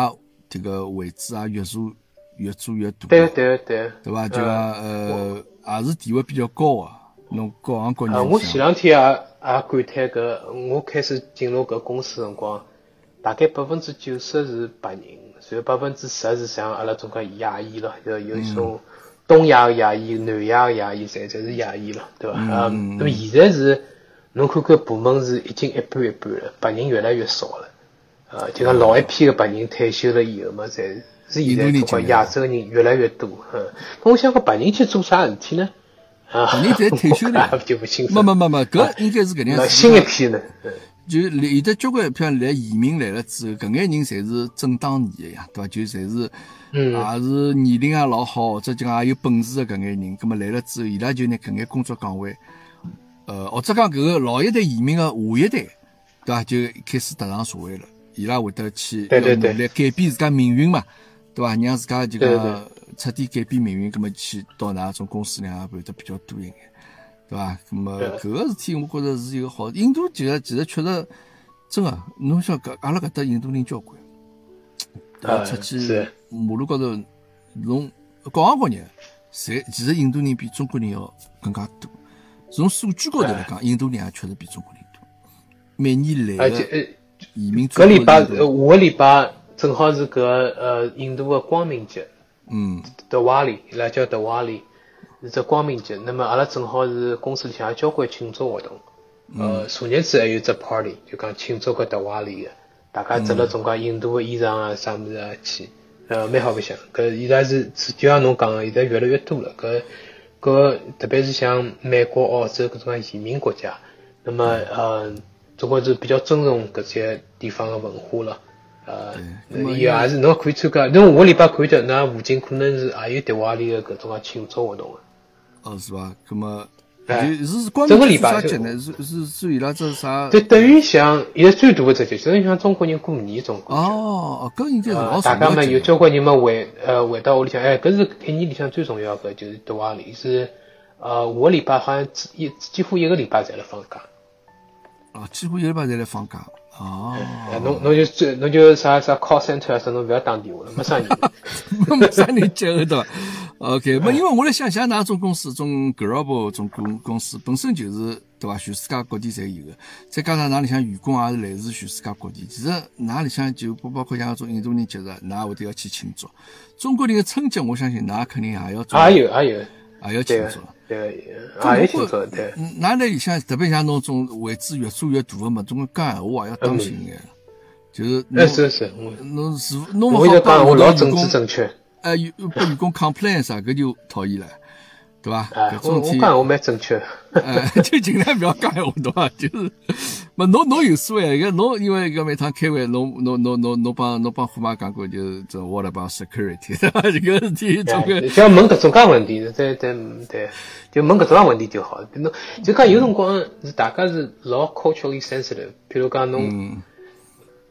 这个位置啊，越做越做越大，对对对，对伐？就讲呃，也是地位比较高啊。侬各行各业我前，两天也也感叹搿，我开始进入搿公司辰光，大概百分之九十是白人，然后百分之十是像阿拉种讲亚裔咯，有有一种东亚个亚裔、南亚个亚裔，侪侪是亚裔咯，对伐？嗯，那么现在是侬看看部门是已经一半一半了，白人越来越少了。呃，就讲老一批的白人退休了以后嘛，侪是现在中国亚洲人越来越多。嗯，那我想讲白人去做啥事体呢？啊，白人侪退休了 <laughs> 我就不清楚。没没没没，搿应该是搿样子。新一批呢？嗯就有的交关，譬如来移民来了之后，搿眼人侪是正当年的呀，对伐？就侪是，嗯也是年龄也老好，或者就讲也有本事的搿眼人，葛末来了之后，伊拉就拿搿眼工作岗位，呃，或者讲搿个老一代移民的下一代，对伐？就开始踏上社会了，伊拉会得去努力改变自家命运嘛，对伐？让自家就讲彻底改变命运，葛么去到哪种公司里向会得比较多一眼。对伐？葛么搿个事体，我觉着是一个好。印度其实其实确实真个，侬想搿阿拉搿搭印度人交关，对伐？嗯出去马路高头，侬各行各业，侪其实印度人比中国人要更加多。从数据高头来讲，印度人也确实比中国人多。每年来的而且呃，移民搿礼拜是印度呃下个礼拜正好是搿呃印度的光明节，嗯德瓦里，伊拉叫德瓦里，是只光明节。那么阿拉正好是公司里向有交关庆祝活动，呃，昨日子还有只 party，就讲庆祝搿德瓦里个，大家着了种讲印度个衣裳啊啥物事啊去，呃，蛮好白相。搿现在是是就像侬讲个，现在越来越多了。搿搿特别是像美国、澳洲搿种移民国家，那么呃，中国是比较尊重搿些地方的文化了。呃，也是侬可以参加，侬下个礼拜看见，㑚附近可能是也有迪瓦里的搿种啊庆祝活动个。哦是伐？搿么就是光整个礼拜节呢？是是是伊拉这啥？对，等于像现在最大的这节，等于像中国人过年种。哦，搿应该是老大家嘛有交关人嘛回呃回到屋里向，哎，搿是一年里向最重要的，就是大话里是呃，我礼拜好像一几乎一个礼拜侪辣放假。哦，几乎一个礼拜侪辣放假。哦，侬侬就最侬就啥啥 call center 啥，侬勿要打电话了，没啥人，<laughs> 没啥人接对伐？OK，没因为我来想想，哪种公司，种 global 种公公司本身就是对伐？全世界各地侪有个，再加上哪里向员工也是来自全世界各地，其实哪里向就不包括像种印度人节日，哪会得要去庆祝？中国人的春节，我相信哪肯定也要做，也有也有，也要庆祝。对，也有庆祝，对。哪里向特别像侬种位置越做越大的嘛，总归讲闲话也要当心一点。就是，哎是是，侬是侬勿好讲我老政治正确。哎，有拨员工 complain 啥，搿就讨厌了。对吧？我我讲我蛮正确，哎，<laughs> 就尽量不要讲闲话，对吧？就是，嘛，侬侬有所谓，个侬因为搿每趟开会，侬侬侬侬侬帮侬帮虎妈讲过，就是这 what about security？这个事体，这个，就要问搿种介问题，对对对，就问搿种介问题就好。侬就讲有辰光是大家是老 culturally sensitive，比如讲侬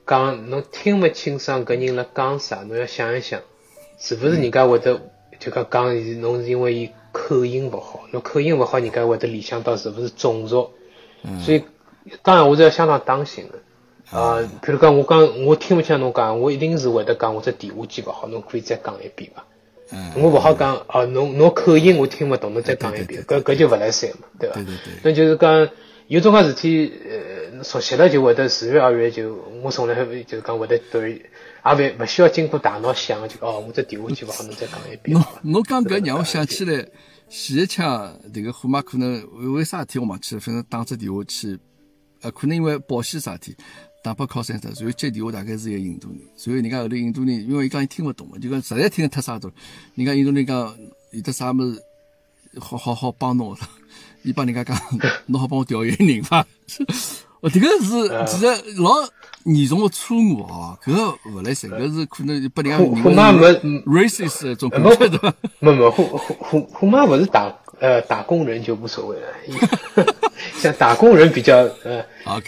讲侬听勿清爽搿人辣讲啥，侬要想一想，是勿是人家会得就讲讲侬是因为伊。口音勿好，侬口音勿好，人家会得联想到是勿是种族，所以当然我是要相当当心的啊。譬如讲，我讲我听勿清侬讲，我一定是会得讲我只电话机勿好，侬可以再讲一遍伐？我勿好讲啊，侬侬口音我听勿懂，侬再讲一遍，搿搿就勿来三嘛，对伐？那就是讲有种介事体，呃，熟悉了就会得自然而然就，我从来就是讲会得对。也勿勿需要经过大脑想，就哦，我这电话机勿好，侬再讲一遍。<laughs> 侬侬讲搿让我想起来，前一枪迭个虎妈可能为啥事体我忘记了，反正打只电话去，呃，可能因为保险啥事体，打拨 call center，然后接电话大概是一个印度人，所以人家后头印度人，因为伊讲伊听勿懂嘛，就讲实在听得太沙多，人家印度人讲有得啥物事，好好好帮侬，伊帮人家讲，侬好帮我调一个人伐？哦，迭个是其实老。严重的错误哦，搿个勿来三，搿是可能拨人家虎妈没 racist 一种感觉？没没虎虎虎虎妈勿是打呃打工人就无所谓了，<laughs> 像打工人比较呃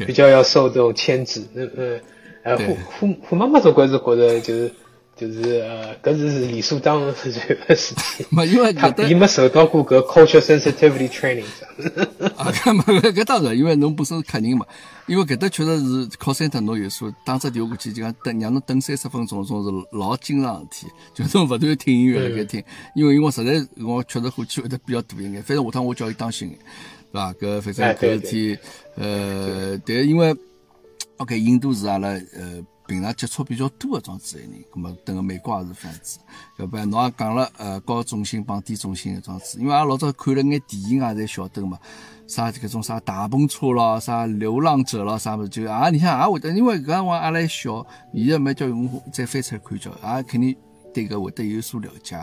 比较要受这种牵制，呃呃呃虎虎虎妈妈总归是觉得就是。就是呃，搿是理所当然的事情。没，<laughs> 因为他伊没受到过搿 culture sensitivity training。<laughs> 啊，搿么搿当然，因为侬本身是客人嘛。因为搿搭确实是 call center，侬有说打只电话过去就讲等，让侬等三十分钟，总是老经常事体。就侬勿断听音乐辣盖听，因为因为实在我确实火气会得比较大一眼。反正下趟我叫伊当心，对伐？搿反正搿事体，呃，但因为 OK，印度是阿拉呃。平常接触比较多的种子人，咁么等个美国也是这样子。要不然侬也讲了，呃，高中心帮低中心的装置，因为阿老早看了眼电影啊，侪晓得嘛。啥这种啥大篷车咯，啥流浪者咯，啥么就啊，你像也会得，因为搿辰光阿拉小，现在没叫用户再翻出来看叫，也肯定对搿会得有所了解。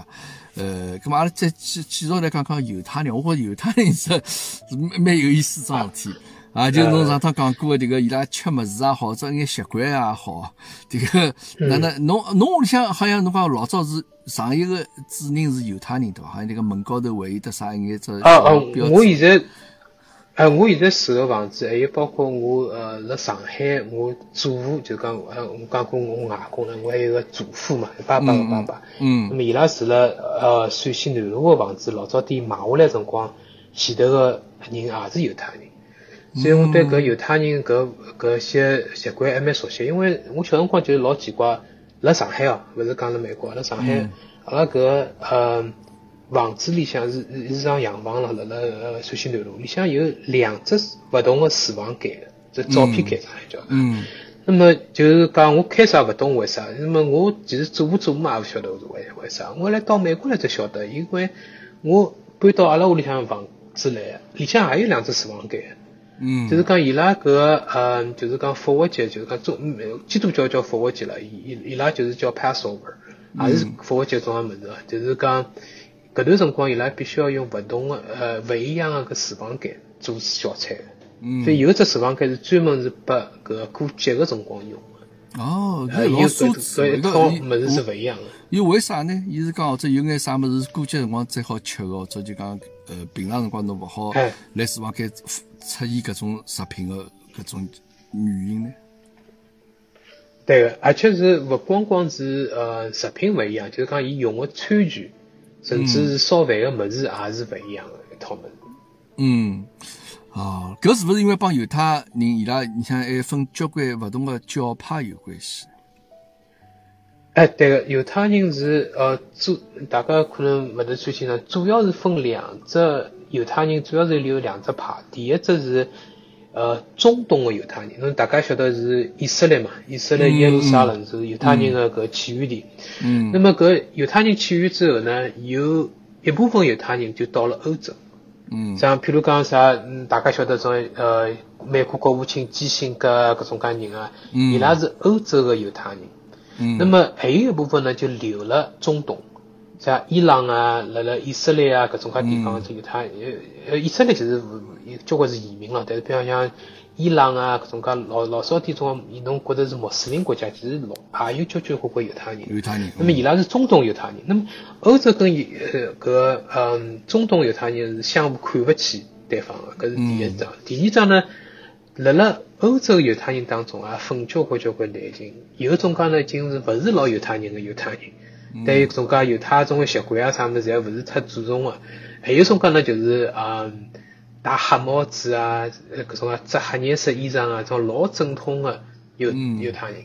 呃，咁么阿拉再继继续来讲讲犹太人，我觉着犹太人是是蛮有意思桩事体。啊，就侬上趟讲过的这个，伊拉吃物事也好，这眼习惯也好，这个，哪能侬侬屋里向好像侬讲老早是上一个主人是犹太人对伐？好像那个门高头会有得啥一眼只啊啊！我现在，哎，我现在住个房子，还有包括我呃，辣上海，我祖父就讲，呃，我讲过我外公了，我还有个祖父嘛，爸爸个爸爸，嗯，那么伊拉住了呃陕西南路个房子，老早点买下来辰光，前头个人也是犹太人。所以我对搿犹太人搿搿些习惯还蛮熟悉，因为我小辰光就老奇怪，辣上海哦，勿是讲辣美国，辣上海，阿拉搿呃房子里向是是幢洋房了，辣辣呃陕西南路里向有两只勿同个厨房间，这照片间上海叫。嗯。那么就是讲我开始也勿懂为啥，那么我其实做不做嘛也勿晓得是为为啥，我来到美国来才晓得，因为我搬到阿拉屋里向房子来，里向也有两只厨房间。嗯，就是讲伊拉搿呃，就是讲复活节，就是讲中基督教叫复活节了，伊伊伊拉就是叫 Passover，也是复活节种个物事，就是讲搿段辰光伊拉必须要用勿同的呃勿一样个搿厨房间做小菜，嗯，所以有只厨房间是专门是拨搿过节个辰光用。个，哦，搿老奢侈，搿套物伊事是勿一样的。伊为啥呢？伊是讲或者有眼啥物事过节辰光再好吃个，或者就讲呃平常辰光侬勿好哎来厨房间出现搿种食品的搿种原因呢？对个，而且是勿光光是呃食品勿一样，就是讲伊用个餐具，甚至是烧饭个物事也是勿一样个一套物事。嗯，哦，搿是勿是因为帮犹太人伊拉，你像还分交关勿同个教派有关系？哎，对个，犹太人是呃主，大家可能勿是最清楚，主要是分两只犹太人，主要是有两只派。第一只是呃中东个犹太人，侬大家晓得是以色列嘛？以色列耶路撒冷是犹太人个搿起源地。嗯那么搿犹太人起源之后呢，有一部分犹太人就到了欧洲。嗯像譬如讲啥，嗯，大家晓得种呃，美国国务卿基辛格搿种介人啊，嗯伊拉是欧洲个犹太人。嗯，那么还有一部分呢，就留了中东，像伊朗啊、辣辣以色列啊搿种介地方，这犹太呃呃，以色列其实有交关是移民了，但是比方像伊朗啊搿种介老老早点种，侬觉得是穆斯林国家，其实老也有交交关关犹太人。犹太人，那么伊拉是中东犹太人，那么欧洲跟搿嗯中东犹太人是相互看勿起对方的，搿是第一桩。第二桩呢，辣辣欧洲犹太人当中啊，分交关交关类型，有种介呢已经是勿是老犹太人个犹太人，对于种介犹太种个习惯啊啥物事，侪勿是太注重个。还有种介呢，就是嗯戴黑帽子啊，呃搿种啊着黑颜色衣裳啊，种老正统个犹犹太人。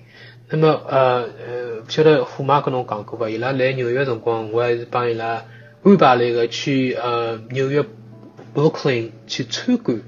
那么呃呃，不晓得虎妈跟侬讲过伐？伊拉来纽约辰光，我还是帮伊拉安排了一个去呃纽约 Brooklyn 去参观。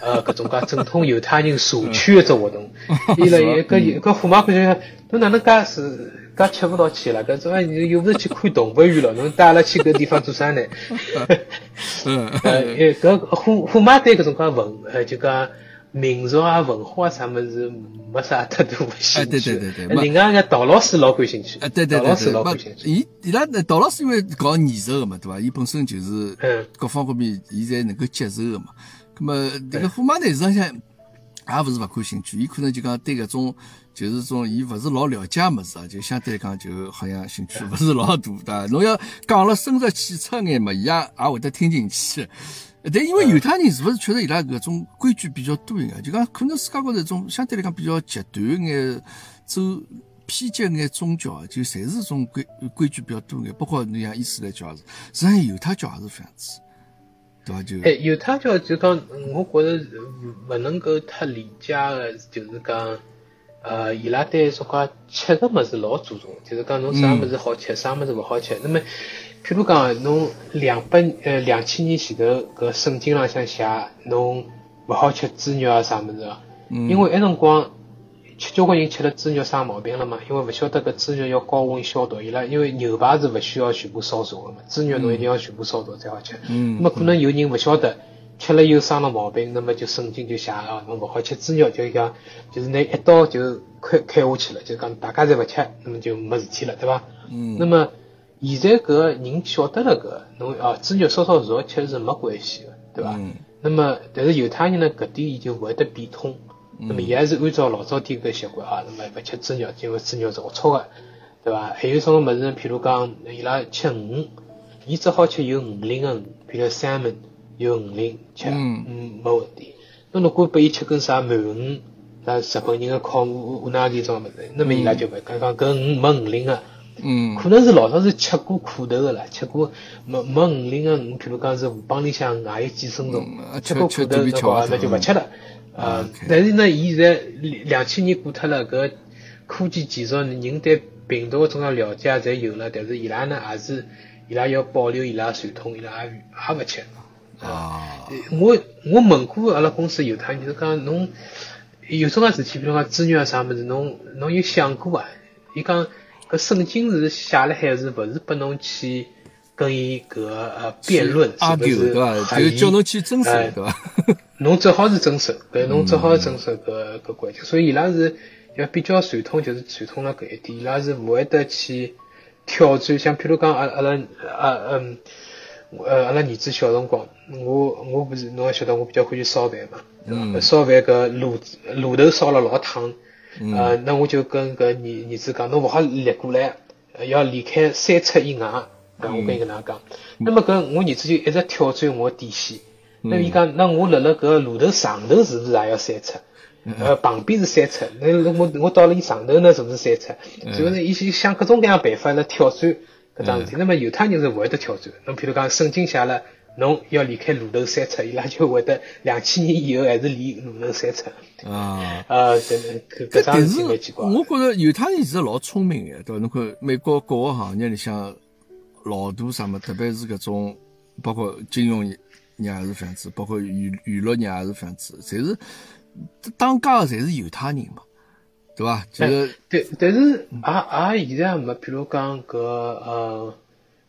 呃，搿种介正统犹太人社区一只活动，<laughs> 伊拉一个搿虎妈感觉，侬哪能介是介吃勿到去了？搿种你又勿是去看动物园了，侬带阿拉去搿地方做啥呢？<laughs> 嗯 <laughs> 呃，诶，搿虎虎妈对搿种介文呃，就讲民族啊、文化啊啥物事没啥太大个兴趣。哎对对对对呃另外一个陶老师老感兴趣。啊，对对陶老师老感兴，趣。伊伊拉那陶老师因为搞艺术个嘛，对伐？伊本身就是嗯各方各面，伊侪能够接受个嘛。咁么迭个虎妈呢，实际上也勿是勿感兴趣，伊可能就讲对搿种就是种伊勿是老了解个物事啊，就相对来讲就好像兴趣勿是老大，对伐？侬要讲了深入浅出眼嘛，伊也也会得听进去。但因为犹太人是勿是确实伊拉搿种规矩比较多一眼，就讲可能世界高头一种相对来讲比较极端眼走偏激眼宗教啊，就侪是种规规矩比较多眼，包括侬像伊斯兰教也是，实际上犹太教也是这样子，对伐？就哎，犹太教就讲，我觉着勿能够太理解个，就是讲，呃，伊拉对种介吃个物事老注重，就是讲侬啥物事好吃，啥物事勿好吃。那么，譬如讲，侬两百呃两千年前头搿圣经浪向写，侬勿好吃猪肉啊啥物事啊，因为埃辰光。吃交关人吃了猪肉生毛病了嘛？因为勿晓得搿猪肉要高温消毒，伊拉因为牛排是勿需要全部烧熟个嘛，猪肉侬一定要全部烧熟才好吃。嗯那么可能有人勿晓得，吃了又生了毛病，那么就圣经就写啊，侬勿好吃猪肉，就讲就是拿一刀就开开下去了，就讲大家侪勿吃，那么就没事体了，对伐？嗯那么现在搿人晓得了搿，侬哦猪肉烧烧熟吃是没关系个，对伐？嗯那么但是犹太人呢，搿点伊就勿会得变通。那么伊还是按照老早点搿习惯啊，那么勿吃猪肉，因为猪肉是龌龊个，对伐？还有种物事，譬如讲伊拉吃鱼，伊只好吃有鱼鳞个鱼，譬如 salmon 有鱼鳞吃，嗯嗯，没问题。那如果拨伊吃根啥鳗鱼，那日本人个烤乌乌纳里种物事，那么伊拉就勿讲讲搿鱼没鱼鳞个。嗯可能是老早是吃过苦头个啦，吃过没没鱼鳞个鱼，譬如讲是河浜里向也有寄生虫嗯，吃过苦头吃吃的话，肚皮敲那就勿吃了。呃但是呢，伊现在两千年过脱了，搿科技技术，人对病毒个种种了解侪有了，但是伊拉呢还是伊拉要保留伊拉传统，伊拉也也勿吃。啊，我我问过阿拉公司有他，就是讲侬有种介事体，比如讲子女啊啥物事，侬侬有想过伐？伊讲搿圣经是写了海是勿是拨侬去跟伊搿呃辩论，是阿勿是就叫侬去遵守哎对伐？<laughs> 侬只好是遵守，搿侬只好是遵守搿搿规矩，所以伊拉是要比较传统，就是传统了搿一点，伊拉是勿会得去挑战，像譬如讲阿阿拉啊嗯。呃，阿拉儿子小辰光，我我不是侬也晓得，我比较欢喜烧饭嘛，对伐？烧饭搿炉炉头烧了老烫，呃，那我就跟搿儿儿子讲，侬勿好立过来，要离开三尺以外，搿我跟伊搿能讲。那么搿我儿子就一直挑战我底线。那伊讲，那我辣辣搿炉头上头是勿是也要三尺？呃，旁边是三尺，那我我到了伊上头呢，是勿是三尺？所以呢，伊想各种各样办法来挑战搿桩事体。那么犹太人是勿会得挑战。侬譬如讲，圣经写了，侬要离开路头三尺，伊拉就会得两千年以后还是离路头三尺。啊，呃，<laughs> 搿搿桩事体蛮奇怪。我觉着犹太人其实老聪明个，对伐？侬看美国各个行业里向老多什么，特别是搿种包括金融业也是这样子，包括娱娱乐业也是这样子，侪是。当家个侪是犹太人嘛，对伐？就是但，但是也也现在没，比如讲搿呃，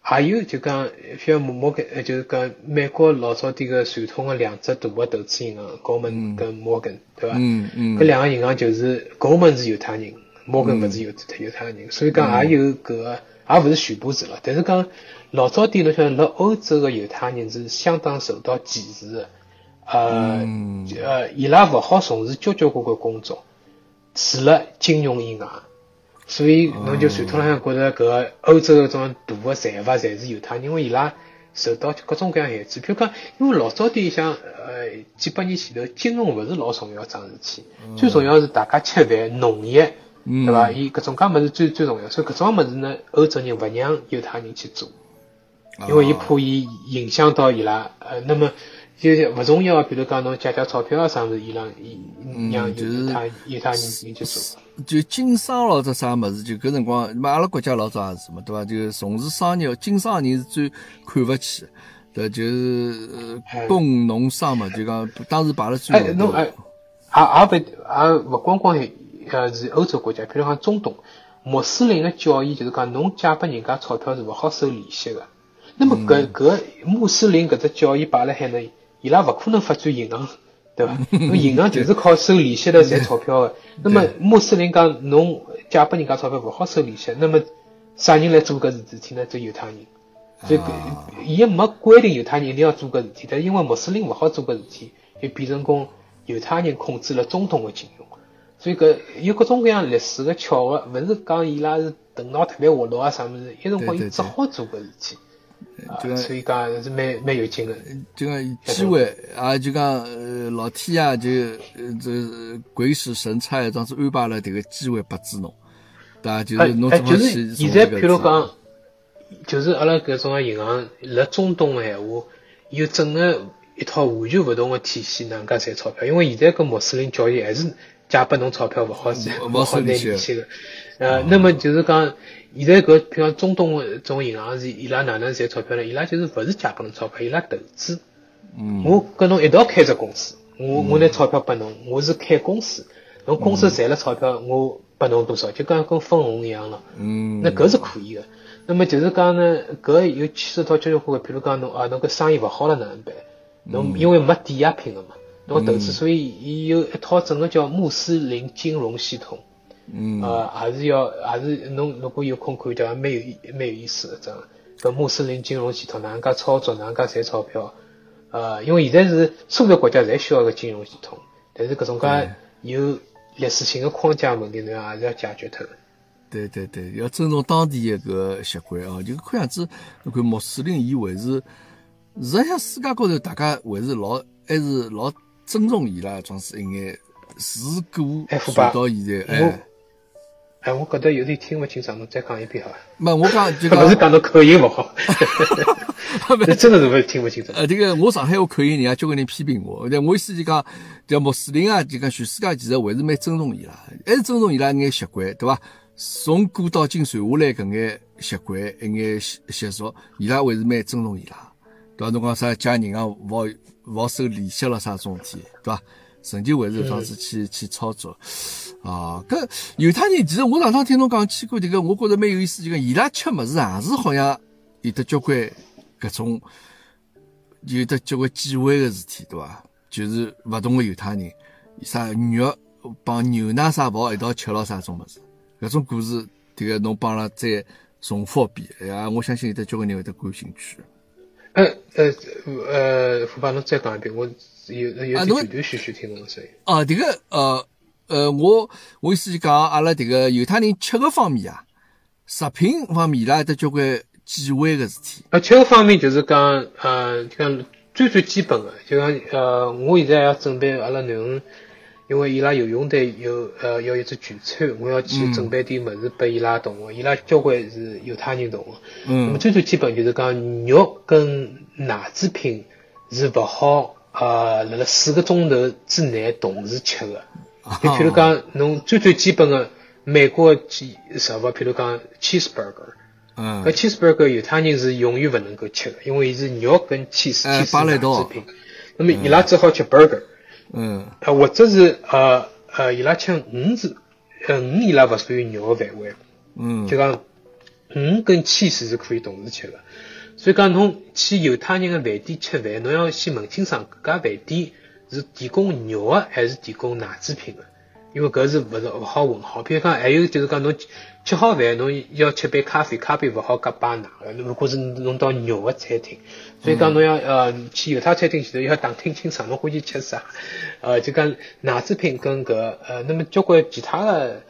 还有就讲像摩摩根，就是讲美国老早点个传统的两只大的投资银行，高门跟摩根，对伐？嗯嗯。搿两个银行就是高门是犹太人，摩根勿是犹犹太人，所以讲也有搿个，也勿是全部是了。但是讲老早点侬晓得辣欧洲个犹太人是相当受到歧视的。呃，呃，伊拉勿好从事交交关关工作，除了金融以外，所以侬就传统浪向觉着搿欧洲搿种大个财阀侪是犹太人，因为伊拉受到各种各样限制。比如讲，因为老早点像呃几百年前头，金融勿是老重要桩事体，最重要是大家吃饭、农业，对伐？伊搿种介物事最最重要，所以搿种物事呢，欧洲人勿让犹太人去做，因为伊怕伊影响到伊拉，呃，那么。就是勿重要，比如讲侬借借钞票啊啥物事，伊让伊让犹太犹太人去做。就经商咯，这啥物事，就搿辰光，嘛阿拉国家老早也是嘛，对伐？就从事商业、经商人是最看勿起，对，就是工农商嘛，就讲当时摆了最后。哎，侬哎，也也勿也勿光光呃是欧洲国家，比如讲中东，穆斯林个教义就是讲，侬借拨人家钞票是勿好收利息个。那么搿搿穆斯林搿只教义摆辣海呢？伊拉勿可能发展银行，对伐？<laughs> 侬银行就是靠收利息来赚钞票的。<laughs> 那么穆斯林讲，侬借拨人家钞票勿好收利息，那么啥人来做搿事体呢？只犹太人。所以，伊没规定犹太人一定要做搿事体，但因为穆斯林勿好做搿事体，就变成讲犹太人控制了中东的金融。所以搿有各种各样历史的巧合，勿是讲伊拉是头脑特别活络啊啥物事，一辰光伊只好做搿事体。就所以讲是蛮蛮有劲的，就讲机会啊，就讲呃老天爷就呃这鬼使神差，当时安排了迭个机会拨住侬，对伐？就是侬怎么去现在譬如讲，就是阿拉搿种银行辣中东个闲话，有整个一套完全勿同的体系，哪能介赚钞票？因为现在搿穆斯林教育还是借拨侬钞票勿好赚，勿好拿利息个。呃，那么就是讲。现在搿，比方中东个种银行是伊拉哪能赚钞票呢？伊拉就是勿是借拨侬钞票，伊拉投资。嗯。我跟侬一道开只公司，我我拿钞票拨侬，我是开公司，侬公司赚了钞票，我拨侬多少，就讲跟分红一样了。嗯。那搿是可以个。那么就是讲呢，搿有牵涉到交交关关，譬如讲侬啊，侬搿生意勿好了哪能办？侬因为没抵押品个嘛，侬投资，所以伊有一套整个叫穆斯林金融系统。嗯，呃，还是要，还是侬如果有空看掉，蛮有蛮有意思的，这样。搿穆斯林金融系统哪能介操作，哪能介赚钞票？呃，因为现在是所有国家侪需要个金融系统，但是搿种介有历史性的框架问题，侬还是要解决脱。对对对，要尊重当地一个习惯啊，就看样子，侬看穆斯林伊还是，实际上世界高头大家还是老还是老尊重伊拉，总是应该自古传到现在，哎。哎，我觉得有点听不清爽，侬再讲一遍好伐？没，我讲就讲，<laughs> 不是讲侬口音勿好，<laughs> 真的是不听不清楚。呃，这个我上海话口音，人家交关人批评我。但我意思就讲，叫穆斯林啊，就讲全世界其实还是蛮尊重伊拉，还是尊重伊拉一眼习惯，对伐？从古到今传下来搿眼习惯、一眼习习俗，伊拉还是蛮尊重伊拉，对伐？侬讲啥借银行勿好勿好收利息了啥种事体，对伐？成就还是搿样子去去操作。啊，搿犹太人其实我上趟听侬讲起过迭个，我觉着蛮有意思。就讲伊拉吃物事也是好像有得交关搿种有得交关忌讳个事体，对伐？就是勿同个犹太人，啥肉帮牛奶啥勿好一道吃咯，啥种物事？搿种故事，迭个侬帮阿拉再重复一遍，哎呀，我相信有得交关人会得感兴趣。呃呃呃，副帮侬再讲一遍，我有有点断断续续听侬个声音。啊，迭个呃。呃，我我意思就讲，阿拉迭个犹太人吃个方面啊，食品方面伊拉有得交关忌讳个事体。呃，吃个方面就是讲，呃，就讲最最基本个，就讲呃，我现在要准备阿拉囡恩，因为伊拉游泳队有呃要一只聚餐，我要去准备点物事拨伊拉同学，伊拉交关是犹太人同学。那么嗯最最基本就是讲肉跟奶制品是勿好呃，辣辣四个钟头之内同时吃个。就譬如讲，侬最最基本的美国鸡食物，譬如讲 cheeseburger，嗯搿 cheeseburger 犹太人是永远勿能够吃的，因为伊是肉跟 cheese 哎 cheese 奶制品。那么伊拉只好吃 burger，嗯呃，或者是呃呃，伊拉吃鱼是，呃鱼伊拉勿属于肉的范围，嗯就讲鱼跟 cheese 是可以同时吃的。所以讲，侬去犹太人的饭店吃饭，侬要先问清爽搿家饭店是提供肉的还是提供奶制品的，因为搿是勿是勿好混好。譬如讲，还有就是讲，侬吃好饭，侬要吃杯咖啡，咖啡勿好夹摆奶的。如果是侬到肉的餐厅，所以讲侬要呃去犹太餐厅前头要打听清爽，侬欢喜吃啥。呃，就讲奶制品跟搿呃，那么交关其他的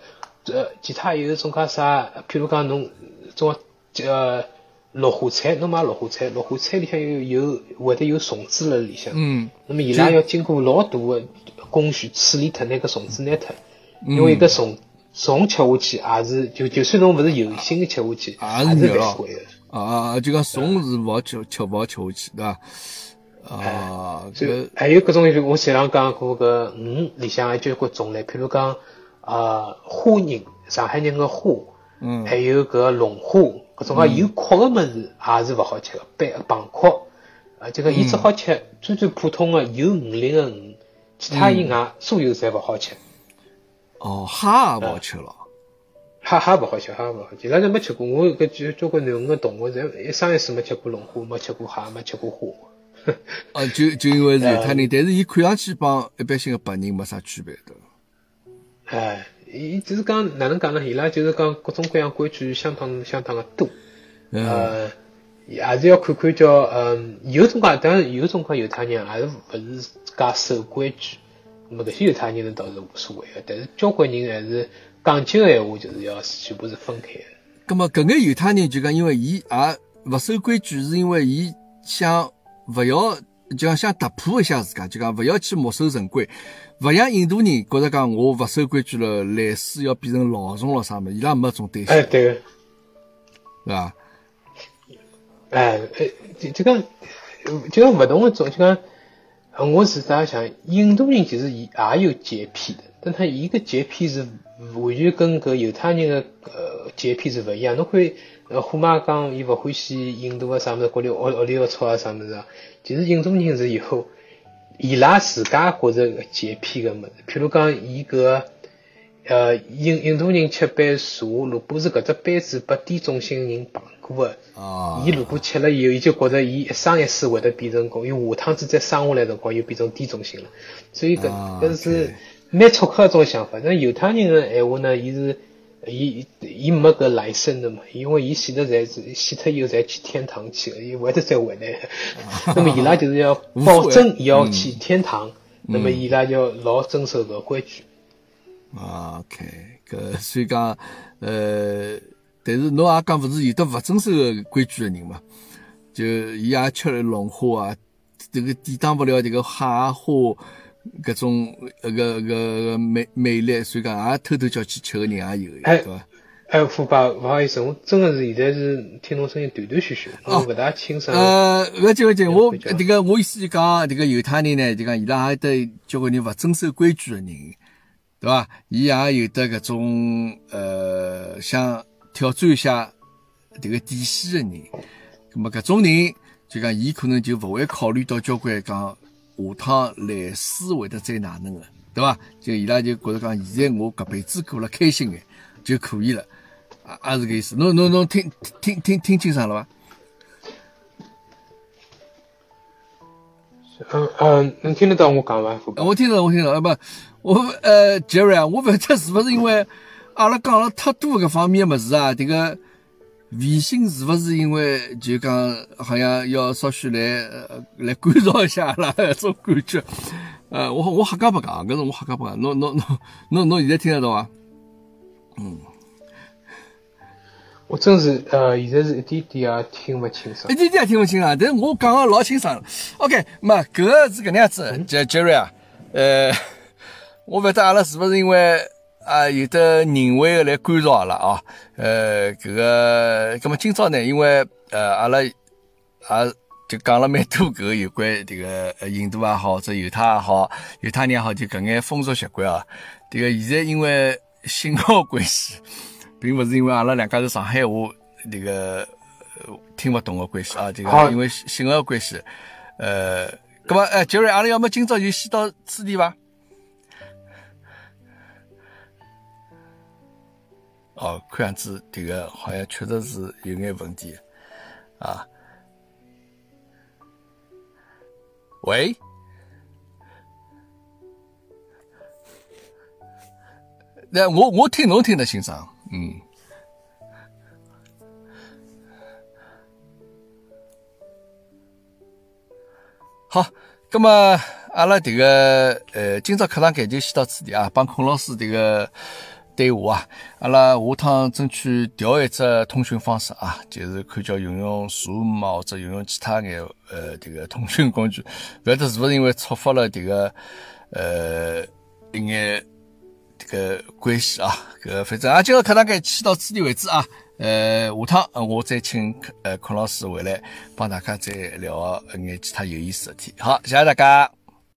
呃，其他有种介啥，譬如讲侬种呃绿化菜，侬买绿化菜，绿化菜里向有有会得有虫子辣里向。嗯那么伊拉要经过老大的工序处理脱，拿搿虫子拿脱，因为搿虫虫吃下去也是，就就算侬勿是有心的吃下去，也也是是肉咯犯规的。啊啊，就讲虫是勿好吃吃勿好吃下去，对伐？啊，就还有搿种，就我前浪讲过搿鱼里向还交关种类，譬如讲呃虾仁，上海人个虾，嗯还有搿龙虾，搿种介有壳个物事也是勿好吃个，板蚌壳，啊，就讲伊只好吃最最普通个有鱼鳞个鱼，其他以外所有侪勿好吃。哦，虾也勿好吃了。虾蟹勿好吃，虾勿好吃，伊拉侪没吃过。我搿交交关囡恩个同学，侪一生一世没吃过龙虾，没吃过蟹，没吃过虾。啊，<laughs> 就就因为是犹太人，但是伊看上去帮一般性个白人没啥区别的。哎，伊只是讲哪能讲呢？伊拉就是讲各种各样规矩相当相当的多。嗯呃，也是要看看叫嗯，有种介当然有种介犹太人还是勿是介守规矩。那么搿些犹太人倒是无所谓个，但是交关人还是讲究个闲话，就是要全部是分开个。咁么搿眼犹太人就讲，因为伊也勿守规矩，是因为伊想勿要，就讲想突破一下自家，就讲勿要去墨守成规，勿像印度人觉着讲我勿守规矩了，来世要变成老虫了啥么，伊拉没种担心，哎，对对个。伐？哎，呃，就就讲，呃就讲勿同个种，就讲，呃我是在想，印度人其实也有洁癖的，但他一个洁癖是完全跟搿犹太人的呃洁癖是勿一样。侬看，呃，虎妈讲伊勿欢喜印度啊啥物事，搞里屋屋里个草啊啥物事啊，其实印度人是有伊拉自家觉着洁癖个物事，譬如讲伊搿。呃，印印度人吃杯茶，如果是搿只杯子被低中心人碰过的，啊伊如果吃了以后，伊就觉着伊一生一世会得变成功，伊下趟子再生下来辰光又变成低中心了，所以搿啊搿是蛮错克一种想法。但犹太人的闲话呢，伊是伊伊没搿来生的嘛，因为伊死的侪是死脱以后侪去天堂去了，伊勿会得再回来的。<laughs> 那么伊拉就是要保证伊要去天堂，那么伊拉要老遵守搿规矩。啊，OK，搿所以讲，呃，但是侬也讲勿是有的勿遵守个规矩个人嘛，就伊也吃了龙虾啊，这个抵挡不了这个蟹花搿种搿个个个魅魅力，所以讲也偷偷叫去吃个人也有对伐？哎，虎爸，勿好意思，我真的是现在是听侬声音断断续续，我勿大清爽。呃，勿要紧勿要紧，我迭个我意思就讲，迭个犹太人呢，就讲伊拉也得交关人勿遵守规矩个人，对伐？伊也有得搿种呃想挑战一下迭个底线的人。咁么搿种人就讲，伊可能就勿会考虑到交关讲下趟来世会得再哪能个，对伐？就伊拉就觉着讲，现在我搿辈子过了开心眼就可以了，啊也是搿意思。侬侬侬听听听听清爽了伐？嗯嗯，能听得到我讲伐？虎爸？我听到，我听到，啊不，我呃，Jerry 啊，我勿晓得是勿是因为阿拉讲了太多搿方面个物事啊，迭个微信是勿是因为就讲好像要稍许来呃来关照一下阿拉搿种感觉？呃，我我瞎讲不讲？搿是我瞎讲不讲？侬侬侬侬侬现在听得到伐？嗯，我真是呃，现在是一点点也听勿清爽一。点点也听勿清啊！但是我讲个老清爽了。OK，嘛，搿个是搿能样子，杰 Jerry 啊，呃，我勿晓得阿拉是勿是因为啊有的人为的来干扰阿拉啊？呃，搿个，葛么今朝呢，因为呃阿拉啊就讲了蛮多搿个有关迭个呃印度也好，或者犹太也好，犹太人也好，就搿眼风俗习惯啊。迭个现在因为信号关系，并勿是因为阿拉两家是上海话迭个呃听勿懂个关系啊，这个因为信号关系，呃，葛么呃杰瑞，阿拉要么今朝就先到此地伐？哦，看样子迭个好像确实是有眼问题啊。喂，那我我听侬听得清爽，嗯。好，那么阿拉迭个呃，今朝课堂间就先到此地啊，帮孔老师迭个对话啊，阿拉下趟争取调一只通讯方式啊，就是看叫用用 Zoom，或者用用其他眼呃迭个通讯工具，勿晓得是勿是因为触发了迭个呃一眼这个关系啊，搿反正啊，今朝课堂间先到此地为止啊。呃，下趟我再请呃孔老师回来帮大家再聊一眼其他有意思的事体。好，谢谢大家。